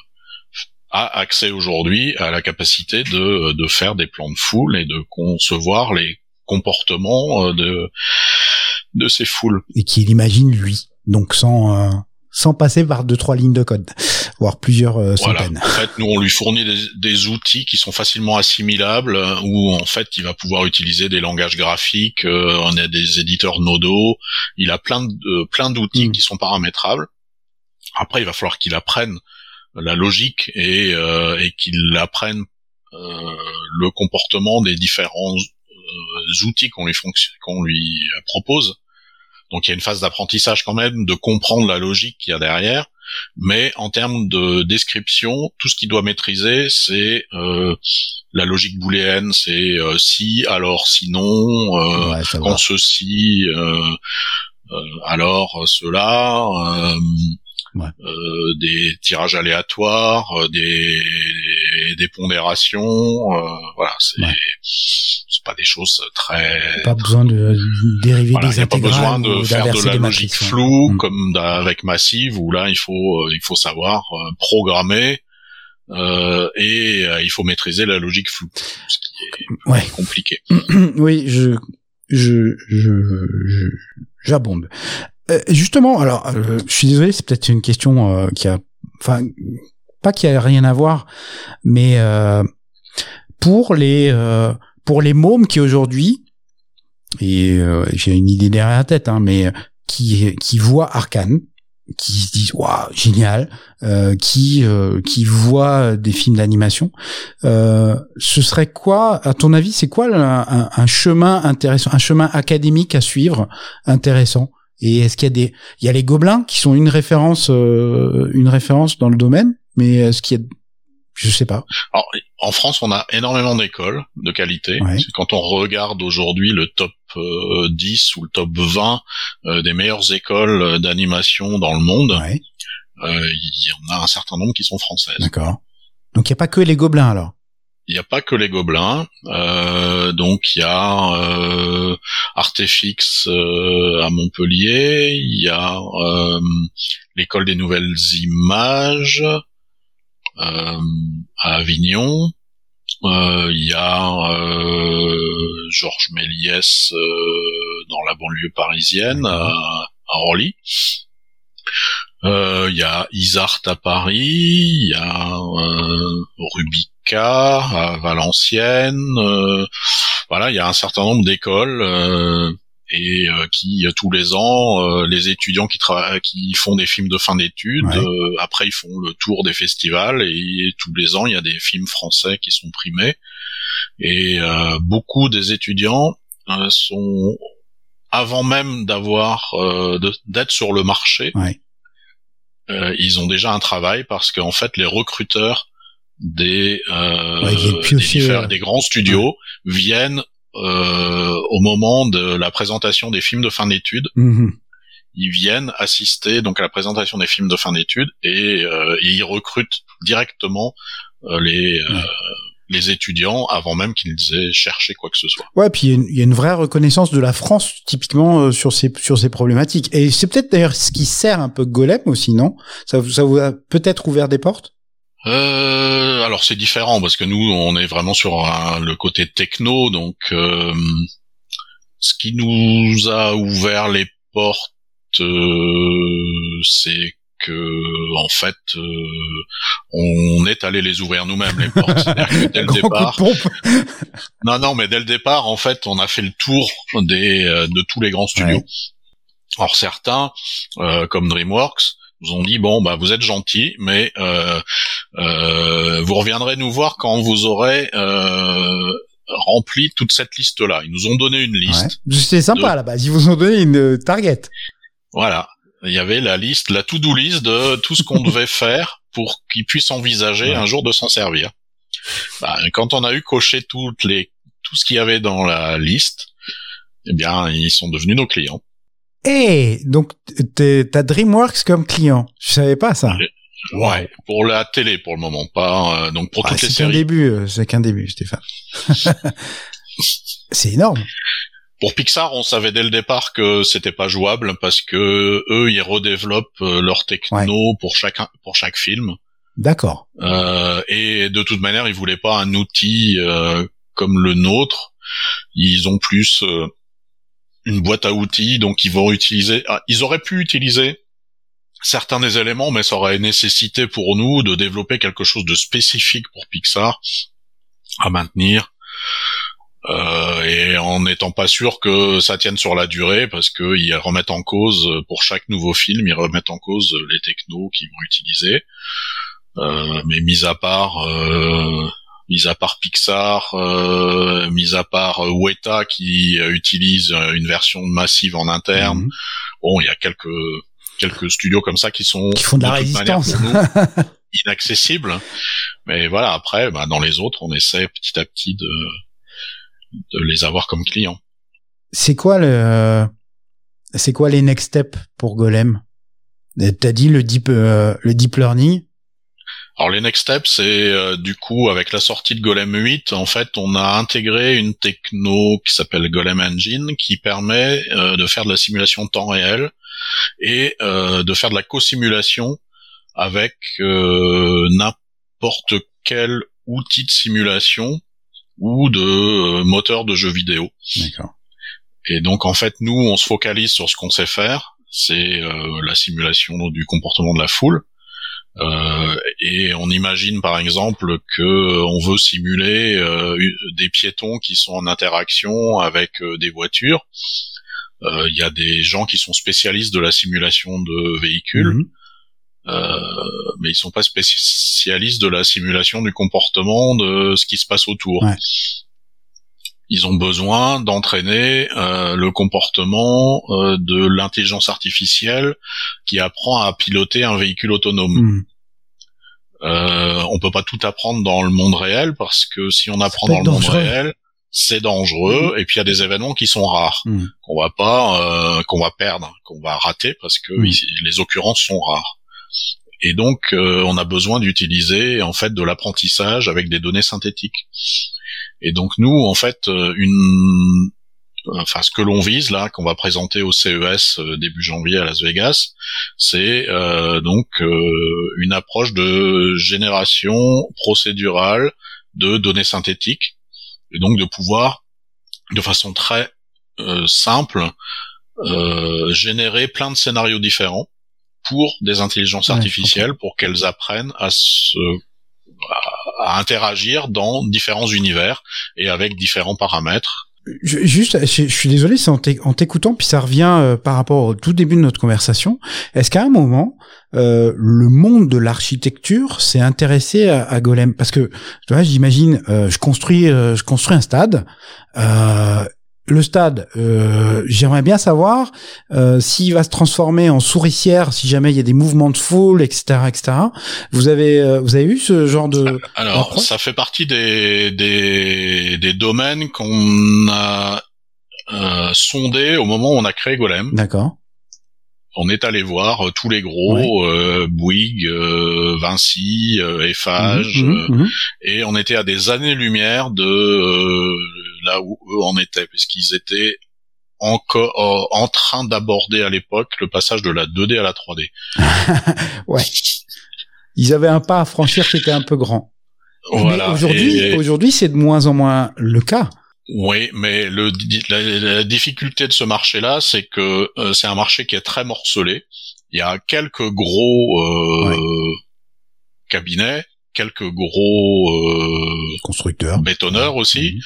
B: a accès aujourd'hui à la capacité de, de faire des plans de foule et de concevoir les comportements euh, de de ces foules.
A: Et qu'il imagine lui. Donc sans euh, sans passer par deux trois lignes de code, voire plusieurs euh,
B: Voilà.
A: centaines.
B: En fait, nous on lui fournit des, des outils qui sont facilement assimilables, euh, où en fait il va pouvoir utiliser des langages graphiques. euh, on a des éditeurs Nodo. Il a plein de plein d'outils
A: Mm.
B: qui sont paramétrables. Après, il va falloir qu'il apprenne la logique et, euh, et qu'il apprenne euh, le comportement des différents euh, outils qu'on lui qu'on lui euh, propose. Donc il y a une phase d'apprentissage quand même, de comprendre la logique qu'il y a derrière. Mais en termes de description, tout ce qu'il doit maîtriser, c'est euh, la logique booléenne, c'est euh, si, alors, sinon, euh,
A: ouais, ça va.
B: quand ceci, euh, euh, alors cela, euh,
A: Ouais.
B: euh, des tirages aléatoires, euh, des, des pondérations, euh, voilà, c'est
A: Ouais.
B: c'est pas des choses très
A: Pas besoin de dériver
B: voilà,
A: des
B: a pas
A: intégrales
B: besoin de faire de la logique
A: matrices. ouais.
B: floue
A: Mm.
B: comme avec Massive où là il faut euh, il faut savoir programmer euh, et euh, il faut maîtriser la logique floue, ce qui est
A: Ouais.
B: compliqué. *clears throat*
A: oui, je, je, je- j'abonde. Euh, justement, alors, euh, je suis désolé, c'est peut-être une question euh, qui a, enfin, pas qui a rien à voir, mais euh, pour les, euh, pour les mômes qui aujourd'hui, et euh, j'ai une idée derrière la tête, hein, mais qui, qui voient Arkane, qui se disent waouh génial, euh, qui, euh, qui voient des films d'animation. Euh, ce serait quoi, à ton avis, c'est quoi un chemin intéressant, un chemin académique à suivre intéressant? Et est-ce qu'il y a des, il y a les Gobelins qui sont une référence, euh, une référence dans le domaine, mais est-ce qu'il y a, je sais pas.
B: Alors, en France, on a énormément d'écoles de qualité.
A: Ouais.
B: Quand on regarde aujourd'hui le top euh, 10 ou le top 20 euh, des meilleures écoles euh, d'animation dans le monde,
A: Ouais,
B: euh, il y en a un certain nombre qui sont françaises.
A: d'accord. Donc il y a pas que les Gobelins alors?
B: Il n'y a pas que les gobelins, euh, donc il y a euh, Artefix euh, à Montpellier, il y a euh, l'école des nouvelles images à Avignon, il y a Georges Méliès dans la banlieue parisienne à, à Orly. Il y a Isart à Paris, il y a euh, À Valenciennes. euh, voilà, il y a un certain nombre d'écoles euh, et euh, qui euh, tous les ans, euh, les étudiants qui travaillent, qui font des films de fin d'études,
A: Ouais.
B: euh, après ils font le tour des festivals et, tous les ans il y a des films français qui sont primés et euh, beaucoup des étudiants euh, sont avant même d'avoir euh, d'être sur le marché,
A: Ouais.
B: euh, ils ont déjà un travail parce qu'en fait les recruteurs des euh,
A: Ouais,
B: des, grands studios viennent euh, au moment de la présentation des films de fin d'études
A: Mhm.
B: ils viennent assister donc à la présentation des films de fin d'études et, euh, et ils recrutent directement euh, les euh,
A: Ouais.
B: les étudiants avant même qu'ils aient cherché quoi que ce soit.
A: Ouais, puis il y a une- il y, a une vraie reconnaissance de la France typiquement euh, sur ces sur ces problématiques. Et c'est peut-être d'ailleurs ce qui sert un peu Golem aussi, non? Ça vous ça vous a peut-être ouvert des portes?
B: Euh, alors c'est différent parce que nous on est vraiment sur un- le côté techno donc euh, ce qui nous a ouvert les portes euh, c'est que en fait euh, on est allé les ouvrir nous-mêmes les portes. *laughs* Que dès le départ *laughs* non non mais dès le départ en fait on a fait le tour des euh, de tous les grands studios.
A: Ouais.
B: alors certains euh, comme DreamWorks nous ont dit bon bah vous êtes gentil, mais euh, euh, vous reviendrez nous voir quand vous aurez euh, rempli toute cette liste là. Ils nous ont donné une liste.
A: Ouais. C'est sympa
B: de...
A: là bas Ils vous ont donné une euh, target.
B: Voilà. Il y avait la liste, la to-do list de tout ce qu'on *laughs* devait faire pour qu'ils puissent envisager ouais. un jour de s'en servir. Bah, quand on a eu coché toutes les tout ce qu'il y avait dans la liste, eh bien, ils sont devenus nos clients.
A: Eh, donc t'as DreamWorks comme client. Je savais pas ça.
B: Ouais, pour la télé pour le moment, pas euh, donc pour
A: ouais,
B: toutes les
A: C'est
B: séries.
A: qu'un début, euh, c'est qu'un début, Stéphane. *laughs* c'est énorme.
B: Pour Pixar, on savait dès le départ que c'était pas jouable parce que eux, ils redéveloppent euh, leur techno ouais. pour chaque pour chaque film.
A: D'accord.
B: Euh, et de toute manière, ils voulaient pas un outil euh, comme le nôtre. Ils ont plus euh, une boîte à outils, donc ils vont utiliser. Ah, ils auraient pu utiliser certains des éléments, mais ça aurait nécessité pour nous de développer quelque chose de spécifique pour Pixar à maintenir. Euh, et en n'étant pas sûr que ça tienne sur la durée, parce qu'ils remettent en cause, pour chaque nouveau film, ils remettent en cause les technos qu'ils vont utiliser. Euh, mais mis à part euh, mis à part Pixar, euh, mis à part Weta qui utilise une version massive en interne, mmh. bon, il y a quelques quelques studios comme ça qui sont
A: qui font de, de la résistance
B: nous, *laughs* inaccessibles. Mais voilà, après, bah, dans les autres, on essaie petit à petit de de les avoir comme clients.
A: C'est quoi le c'est quoi les next steps pour Golem? T'as dit le deep euh, le deep learning.
B: Alors les next steps, c'est euh, du coup avec la sortie de Golem 8, en fait, on a intégré une techno qui s'appelle Golem Engine, qui permet euh, de faire de la simulation temps réel et euh, de faire de la co-simulation avec euh, n'importe quel outil de simulation ou de moteur de jeux vidéo.
A: D'accord.
B: Et donc en fait, nous, on se focalise sur ce qu'on sait faire, c'est la simulation du comportement de la foule. Euh, et on imagine par exemple que on veut simuler euh, des piétons qui sont en interaction avec euh, des voitures. Il y a des gens qui sont spécialistes de la simulation de véhicules, mmh. mais ils sont pas spécialistes de la simulation du comportement de ce qui se passe autour.
A: Ouais.
B: Ils ont besoin d'entraîner le comportement de l'intelligence artificielle qui apprend à piloter un véhicule autonome.
A: Mmh.
B: Euh, on peut pas tout apprendre dans le monde réel parce que si on apprend dans le
A: dangereux.
B: monde réel, c'est dangereux
A: mmh.
B: et puis il y a des événements qui sont rares
A: mmh.
B: qu'on va pas euh, qu'on va perdre, qu'on va rater parce que
A: mmh.
B: les occurrences sont rares. Et donc euh, on a besoin d'utiliser en fait de l'apprentissage avec des données synthétiques. Et donc nous en fait euh, une enfin ce que l'on vise là, qu'on va présenter au CES euh, début janvier à Las Vegas, c'est euh, donc euh, une approche de génération procédurale de données synthétiques, et donc de pouvoir, de façon très euh, simple, euh, générer plein de scénarios différents pour des intelligences
A: Ouais,
B: artificielles, pour qu'elles apprennent à se à interagir dans différents univers et avec différents paramètres
A: juste, je, suis désolé, c'est en t'écoutant, puis ça revient euh, par rapport au tout début de notre conversation. Est-ce qu'à un moment, euh, le monde de l'architecture s'est intéressé à, à, Golem? Parce que, tu vois, j'imagine, euh, je construis, je construis un stade. Le stade, j'aimerais bien savoir s'il va se transformer en souricière si jamais il y a des mouvements de foule, etc., etc. Vous avez, vous avez eu ce genre de
B: alors ça fait partie des des, des domaines qu'on a euh, sondé au moment où on a créé Golem.
A: D'accord.
B: On est allé voir euh, tous les gros,
A: ouais.
B: euh, Bouygues, euh, Vinci, Eiffage,
A: mmh, mmh, mmh.
B: et on était à des années-lumière de là où eux en étaient, puisqu'ils étaient encore en train d'aborder à l'époque le passage de la 2D à la 3D. *laughs*
A: ouais. Ils avaient un pas à franchir qui était un peu grand.
B: Voilà.
A: Mais aujourd'hui,
B: et...
A: aujourd'hui, c'est de moins en moins le cas.
B: Oui, mais le, la, la, difficulté de ce marché-là, c'est que euh, c'est un marché qui est très morcelé. Il y a quelques gros euh, cabinets, quelques gros euh,
A: constructeurs,
B: bétonneurs aussi,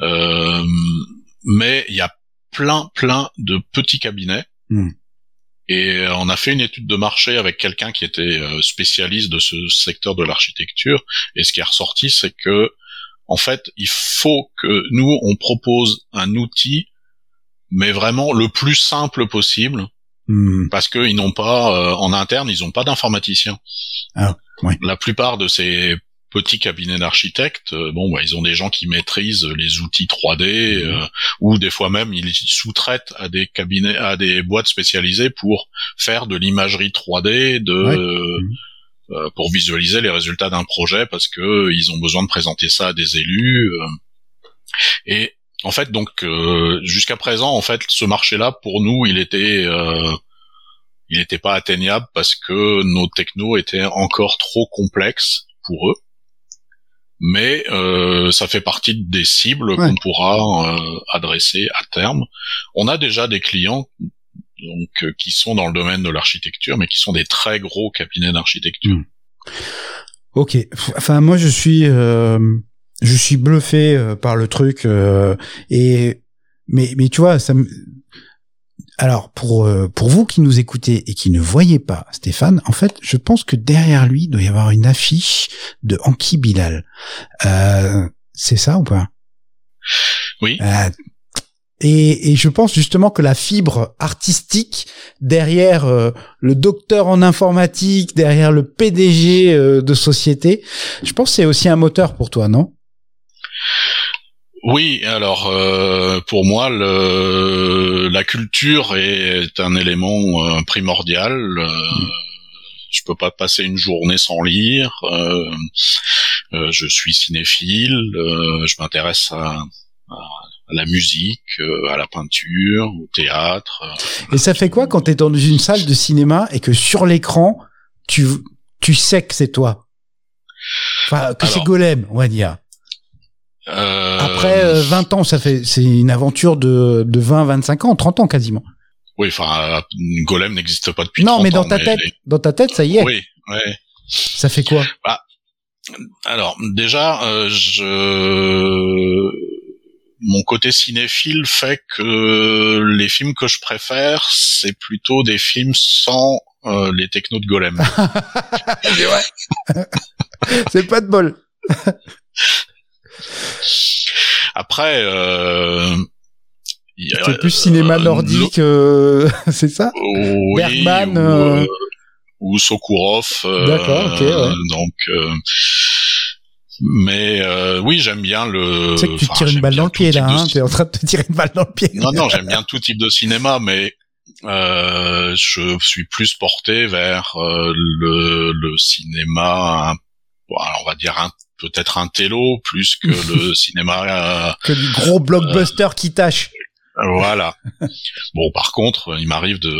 B: mmh. mais il y a plein, plein de petits cabinets.
A: Mmh.
B: Et on a fait une étude de marché avec quelqu'un qui était spécialiste de ce secteur de l'architecture. Et ce qui est ressorti, c'est que en fait, il faut que nous on propose un outil, mais vraiment le plus simple possible, hmm. parce qu'ils n'ont pas en interne, ils n'ont pas d'informaticiens. Ah, ouais. La plupart de ces petits cabinets d'architectes, euh, bon, bah, ils ont des gens qui maîtrisent les outils 3D, mhm. euh, ou des fois même ils sous-traitent à des cabinets, à des boîtes spécialisées pour faire de l'imagerie 3D, de euh, pour visualiser les résultats d'un projet, parce que ils ont besoin de présenter ça à des élus. et en fait, donc jusqu'à présent, en fait, ce marché-là, pour nous, il était il n'était pas atteignable parce que nos technos étaient encore trop complexes pour eux mais euh, ça fait partie des cibles qu'on pourra euh, adresser à terme. On a déjà des clients donc euh, qui sont dans le domaine de l'architecture, mais qui sont des très gros cabinets d'architecture. Hmm.
A: Ok. Enfin, moi, je suis, je suis bluffé par le truc et mais mais tu vois, ça me alors pour euh, pour vous qui nous écoutez et qui ne voyez pas Stéphane, en fait, je pense que derrière lui il doit y avoir une affiche de Anki Bilal. Euh, c'est ça ou pas?
B: Oui. Euh,
A: et, et, je pense justement que la fibre artistique derrière le docteur en informatique, derrière le PDG de société, je pense que c'est aussi un moteur pour toi, non?
B: Oui, alors euh, pour moi, le, la culture est un élément euh, primordial. Euh, mm. Je peux pas passer une journée sans lire. Euh, je suis cinéphile. je m'intéresse à, la musique, à la peinture, au théâtre.
A: Et ça fait quoi quand tu es dans une salle de cinéma et que sur l'écran, tu tu sais que c'est toi, enfin que c'est Golem, on va dire. Euh, Après 20 euh, ans, ça fait c'est une aventure de, de 20, 25 ans, 30 ans quasiment.
B: Oui, enfin, Golem n'existe pas depuis.
A: Non, mais dans ta tête, dans ta tête, ça y est.
B: Oui, ouais.
A: Ça fait quoi?
B: Bah, Alors, déjà, euh, je mon côté cinéphile fait que les films que je préfère, c'est plutôt des films sans euh, les technos de Golem. *laughs* *laughs*
A: c'est pas de bol.
B: Après, euh,
A: c'est plus cinéma euh, nordique, euh, *laughs* c'est ça
B: oui, Bergman ou, euh, ou Sokurov. D'accord, ok. Ouais. Donc, mais oui, j'aime bien le.
A: Tu sais que tu tires une balle dans le pied là, hein T'es en train de te tirer une balle dans le pied.
B: Non, non, j'aime *laughs* bien tout type de cinéma, mais euh, je suis plus porté vers le, le cinéma, on va dire un peut-être un télo plus que *laughs* le cinéma.
A: Euh, que du gros blockbuster qui tâche.
B: Euh, voilà. bon, par contre, il m'arrive de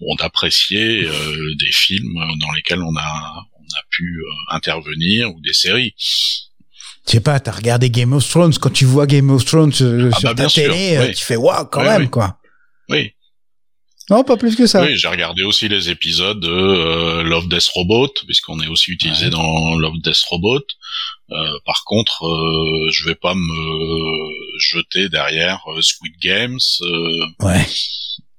B: bon, d'apprécier euh, des films dans lesquels on a a pu intervenir ou des séries.
A: Je sais pas, t'as regardé Game of Thrones quand tu vois Game of Thrones ah sur bah, ta télé, tu fais waouh quand même quoi.
B: Oui.
A: Non, pas plus que ça.
B: Oui, j'ai regardé aussi les épisodes de euh, Love Death Robot, puisqu'on est aussi utilisé dans Love Death Robot. Euh, par contre, euh, je vais pas me jeter derrière euh, Squid Games.
A: ouais,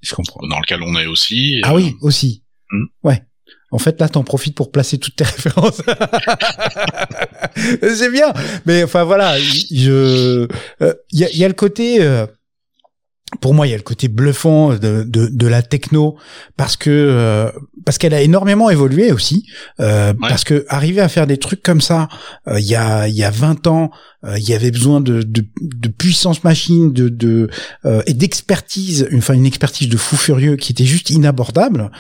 A: je comprends.
B: Dans lequel on est aussi.
A: Ah oui, aussi. Hmm. Ouais. En fait, là, t'en profites pour placer toutes tes *laughs* références. *laughs* C'est bien, mais enfin voilà, je, il y, a, y, a, le côté pour moi, il y a le côté bluffant de, de, de la techno parce que euh, parce qu'elle a énormément évolué aussi. Euh, Parce que arriver à faire des trucs comme ça, euh, il y a il y a 20 ans, euh, il y avait besoin de, de, de puissance machine, de, de euh, et d'expertise, enfin une expertise de fou furieux qui était juste inabordable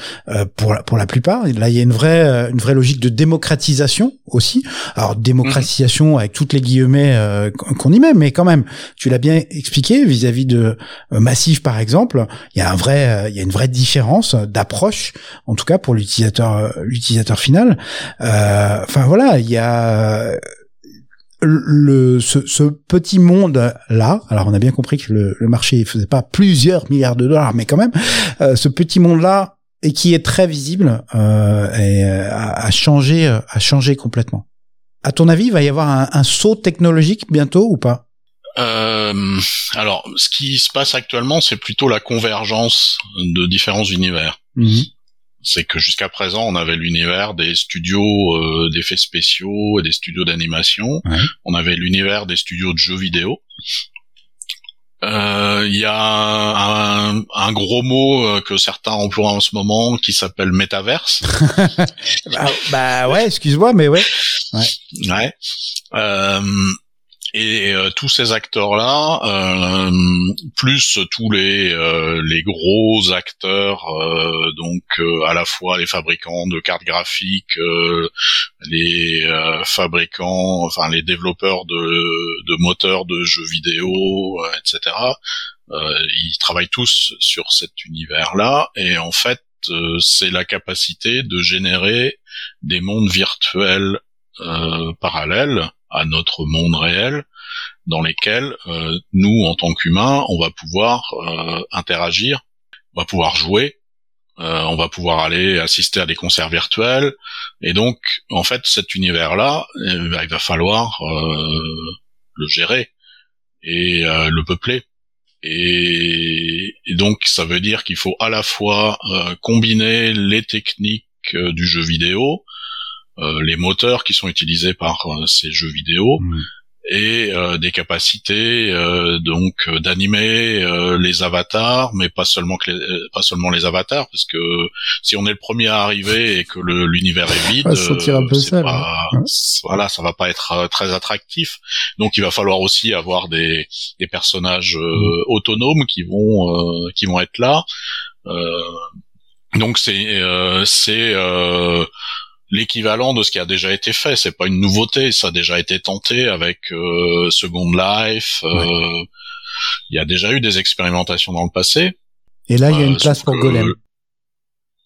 A: pour la, pour la plupart. Et là, il y a une vraie une vraie logique de démocratisation aussi. Alors démocratisation mhm. avec toutes les guillemets qu'on y met, mais quand même, tu l'as bien expliqué vis-à-vis de Massif par exemple. Il y a un vrai il y a une vraie différence d'approche, en tout cas pour l'utilisateur l'utilisateur final. Enfin voilà, il y a le ce, ce, petit monde là, alors on a bien compris que le, le marché faisait pas plusieurs milliards de dollars, mais quand même, euh, ce petit monde là et qui est très visible euh, et euh, a, changé, a changé complètement. À ton avis, il va y avoir un, un saut technologique bientôt ou pas?
B: Alors, ce qui se passe actuellement, c'est plutôt la convergence de différents univers.
A: Mhm.
B: C'est que jusqu'à présent, on avait l'univers des studios euh, d'effets spéciaux et des studios d'animation.
A: Ouais.
B: On avait l'univers des studios de jeux vidéo. Euh, Il y a un, un gros mot euh, que certains emploient en ce moment qui s'appelle métaverse. *laughs*
A: Bah, bah ouais, excuse-moi, mais ouais.
B: Ouais. Euh, et euh, tous ces acteurs-là, euh, plus tous les euh, les gros acteurs, euh, donc euh, à la fois les fabricants de cartes graphiques, euh, les fabricants, enfin les développeurs de de moteurs de jeux vidéo, etc. ils travaillent tous sur cet univers-là, et en fait, c'est la capacité de générer des mondes virtuels parallèles à notre monde réel dans lesquels euh, nous en tant qu'humains on va pouvoir euh, interagir on va pouvoir jouer euh, on va pouvoir aller assister à des concerts virtuels. Et donc en fait cet univers là il va falloir le gérer et le peupler. Et, donc ça veut dire qu'il faut à la fois combiner les techniques du jeu vidéo les moteurs qui sont utilisés par euh, ces jeux vidéo
A: Mhm.
B: et euh, des capacités euh, donc euh, d'animer euh, les avatars, mais pas seulement que les, euh, pas seulement les avatars, parce que si on est le premier à arriver et que l'univers est vide,
A: se un peu
B: euh, c'est
A: seul,
B: pas-
A: hein.
B: voilà, ça va pas être euh, très attractif. Donc il va falloir aussi avoir des, des personnages euh,
A: Mm.
B: autonomes qui vont euh, qui vont être là. Euh, donc c'est euh, c'est euh, l'équivalent de ce qui a déjà été fait. C'est pas une nouveauté, ça a déjà été tenté avec euh, Second Life. euh, Il y a déjà eu des expérimentations dans le passé.
A: Et là, il y a
B: Euh,
A: une place pour
B: que,
A: Golem.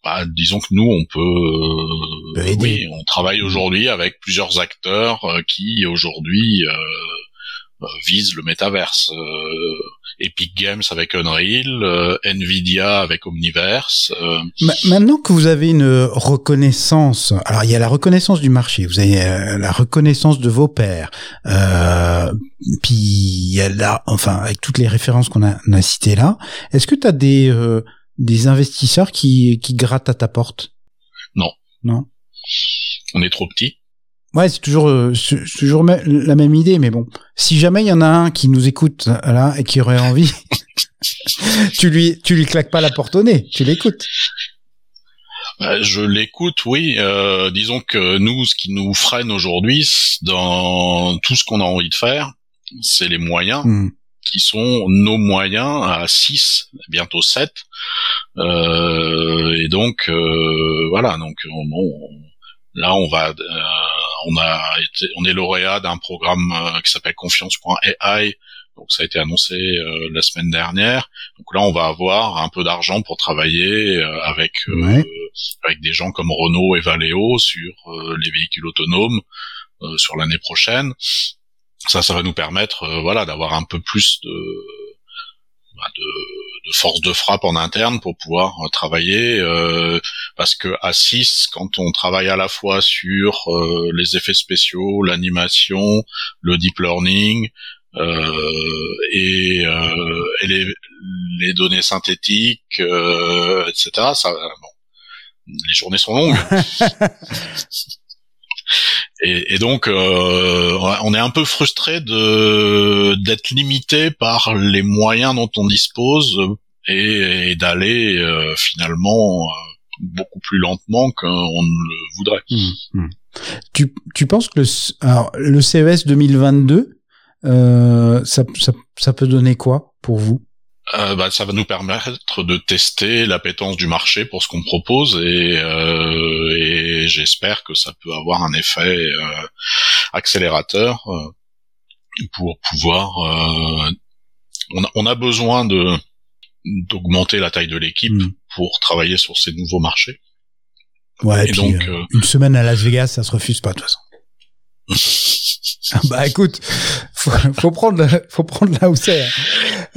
B: bah, disons que nous, on peut, euh, oui, on travaille aujourd'hui avec plusieurs acteurs euh, qui aujourd'hui euh, visent le métaverse. Euh, Epic Games avec Unreal, euh, Nvidia avec Omniverse. euh,
A: Ma- Maintenant que vous avez une reconnaissance, alors il y a la reconnaissance du marché, vous avez la reconnaissance de vos pairs, euh, puis il y a là, enfin avec toutes les références qu'on a, on a citées là, est-ce que tu as des euh, des investisseurs qui qui grattent à ta porte?
B: Non.
A: Non?
B: on est trop petit.
A: Ouais, c'est toujours euh, toujours la même idée, mais bon, si jamais il y en a un qui nous écoute là et qui aurait envie, *laughs* tu lui tu lui claques pas la porte au nez, tu l'écoutes.
B: Euh, Je l'écoute, oui. Euh, disons que nous, ce qui nous freine aujourd'hui, dans tout ce qu'on a envie de faire, c'est les moyens
A: Hmm.
B: qui sont nos moyens à 6, bientôt 7. Euh, et donc, euh, voilà. Donc, on- on- là, on va, euh, on a été, on est lauréat d'un programme euh, qui s'appelle Confiance.ai. Donc, ça a été annoncé euh, la semaine dernière. Donc là, on va avoir un peu d'argent pour travailler euh, avec euh,
A: Ouais.
B: avec des gens comme Renault et Valeo sur euh, les véhicules autonomes euh, sur l'année prochaine. Ça, ça va nous permettre, euh, voilà, d'avoir un peu plus de, bah, de, de force de frappe en interne pour pouvoir euh, travailler. euh, parce que à 6, quand on travaille à la fois sur euh, les effets spéciaux, l'animation, le deep learning, euh, et, euh, et les, les données synthétiques, euh, etc. Ça, bon, les journées sont longues. *laughs* et, et donc, euh, on est un peu frustré de d'être limité par les moyens dont on dispose et, d'aller euh, finalement euh, beaucoup plus lentement qu'on ne le voudrait.
A: Hmm, hmm. Tu, tu penses que le, alors, le CES 2022, euh, ça, ça, ça peut donner quoi pour vous?
B: Euh, bah, ça va nous permettre de tester l'appétence du marché pour ce qu'on propose et, euh, et j'espère que ça peut avoir un effet euh, accélérateur euh, pour pouvoir. euh, on, a, on a besoin de d'augmenter la taille de l'équipe
A: Hmm.
B: pour travailler sur ces nouveaux marchés.
A: Ouais,
B: Et
A: puis,
B: donc,
A: euh, une semaine à Las Vegas, ça se refuse pas de toute façon. *laughs* bah écoute, faut, faut prendre, faut prendre là où c'est. hein.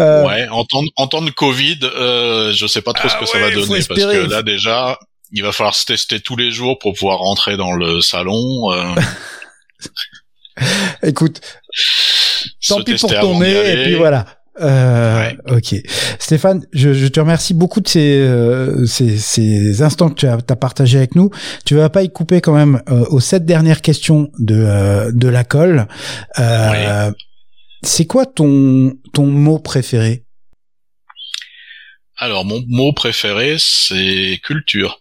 A: Euh,
B: Ouais, en temps, en temps de Covid, euh, je sais pas trop ce
A: Ah
B: que ça va donner parce que là déjà, il va falloir se tester tous les jours pour pouvoir rentrer dans le salon. euh, *laughs*
A: Écoute, tant pis pour nez, et puis voilà. Euh, Ok. Stéphane, je, je, te remercie beaucoup de ces, euh, ces, ces, instants que tu as, as partagé avec nous. Tu vas pas y couper quand même euh, aux sept dernières questions de, euh, de la colle. Euh, C'est quoi ton, ton mot préféré?
B: Alors, mon mot préféré, c'est culture.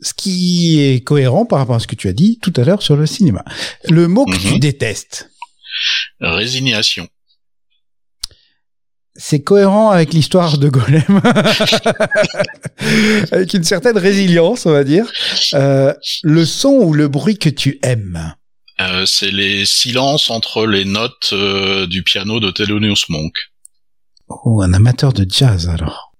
A: Ce qui est cohérent par rapport à ce que tu as dit tout à l'heure sur le cinéma. Le mot que mm -hmm. tu détestes
B: Résignation
A: c'est cohérent avec l'histoire de Golem, *laughs* avec une certaine résilience, on va dire. Euh, le son ou le bruit que tu aimes
B: euh, C'est les silences entre les notes euh, du piano de Thelonious Monk.
A: Oh, un amateur de jazz alors.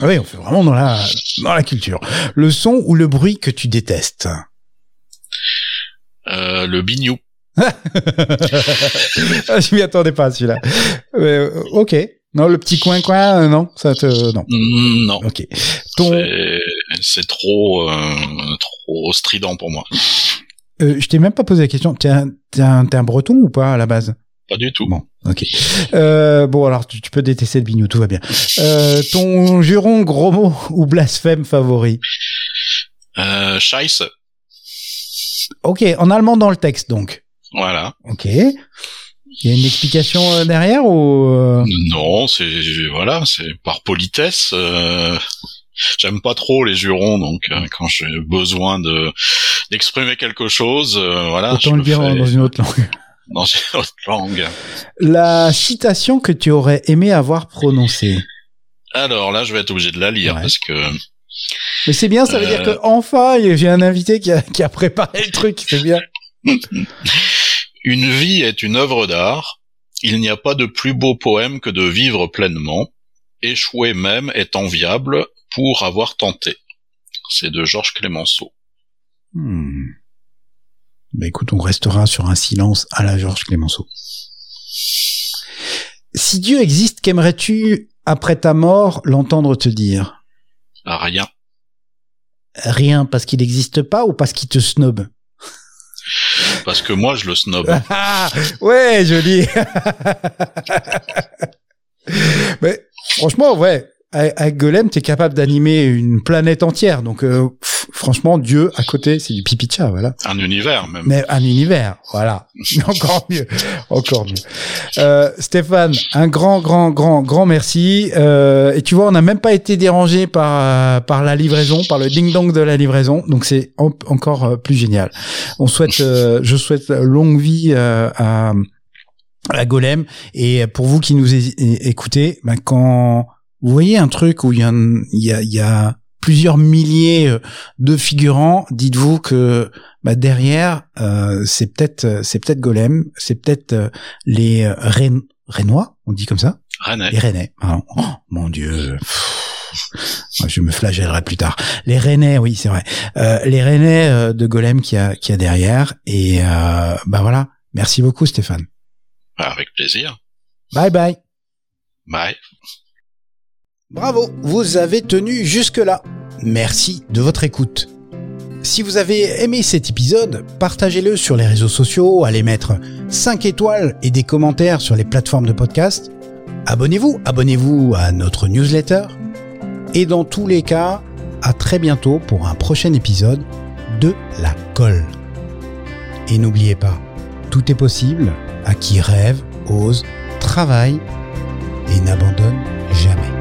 A: Ah oui, on fait vraiment dans la dans la culture. Le son ou le bruit que tu détestes
B: euh, Le bignou.
A: Ah, je m'y attendais pas celui-là. Euh, ok. Non, le petit coin coin, euh, non, ça te non.
B: Mm, non.
A: Ok.
B: Ton... C'est trop euh, trop strident pour moi.
A: Euh, je t'ai même pas posé la question. T'es un, un, un breton ou pas à la base?
B: Pas du tout.
A: Bon, ok. Euh, bon, alors tu, tu, peux détester le bignou, tout va bien. Euh, ton juron, gros mot *laughs* ou blasphème favori?
B: Euh, Scheiße.
A: Ok, en allemand dans le texte donc.
B: Voilà.
A: Ok. Il y a une explication euh, derrière ou euh?
B: Non, c'est voilà, c'est par politesse. Euh, J'aime pas trop les jurons, donc euh, quand j'ai besoin de d'exprimer quelque chose, euh, voilà.
A: Autant le dire fais... dans une autre langue. *laughs*
B: Dans une autre langue.
A: La citation que tu aurais aimé avoir prononcée?
B: Alors là, je vais être obligé de la lire ouais. parce que.
A: Mais c'est bien, ça veut dire que enfin, j'ai un invité qui a, qui a préparé le truc, c'est bien. *laughs*
B: Une vie est une œuvre d'art. Il n'y a pas de plus beau poème que de vivre pleinement. Échouer même est enviable pour avoir tenté. C'est de Georges Clémenceau.
A: Hmm. Bah écoute, on restera sur un silence à la Georges Clémenceau. Si Dieu existe, qu'aimerais-tu, après ta mort, l'entendre te dire?
B: Rien.
A: Rien parce qu'il n'existe pas ou parce qu'il te snob?
B: Parce que moi je le snob. *laughs*
A: ouais, joli. *laughs* Mais franchement, ouais, avec Golem, t'es capable d'animer une planète entière. Donc, euh, pff, franchement, Dieu à côté, c'est du pipi de chat, voilà.
B: Un univers même.
A: Mais un univers, voilà. *laughs* *laughs* encore mieux, encore mieux. Euh, Stéphane, un grand, grand, grand, grand merci. Euh, et tu vois, on n'a même pas été dérangé par par la livraison, par le ding dong de la livraison. Donc, c'est en encore plus génial. On souhaite, euh, je souhaite longue vie euh, à à Golem. Et pour vous qui nous écoutez, ben quand vous voyez un truc où il y a, il y a, il y a plusieurs milliers euh, de figurants, dites-vous que bah, derrière, euh, c'est peut-être, c'est peut-être Golem, c'est peut-être euh, les Ren Rennois, on dit comme ça
B: Rennais.
A: Les Rennais. Oh, mon Dieu. je me flagellerai plus tard. Les Rennais, oui, c'est vrai. Euh, les Rennais de Golem qui a, qui a derrière. Et euh, bah voilà. Merci beaucoup, Stéphane.
B: Avec plaisir.
A: Bye bye.
B: Bye.
A: Bravo, vous avez tenu jusque-là. Merci de votre écoute. Si vous avez aimé cet épisode, partagez-le sur les réseaux sociaux, allez mettre 5 étoiles et des commentaires sur les plateformes de podcast. Abonnez-vous, abonnez-vous à notre newsletter. Et dans tous les cas, à très bientôt pour un prochain épisode de La Colle. Et n'oubliez pas, tout est possible à qui rêve, ose, travaille et n'abandonne jamais.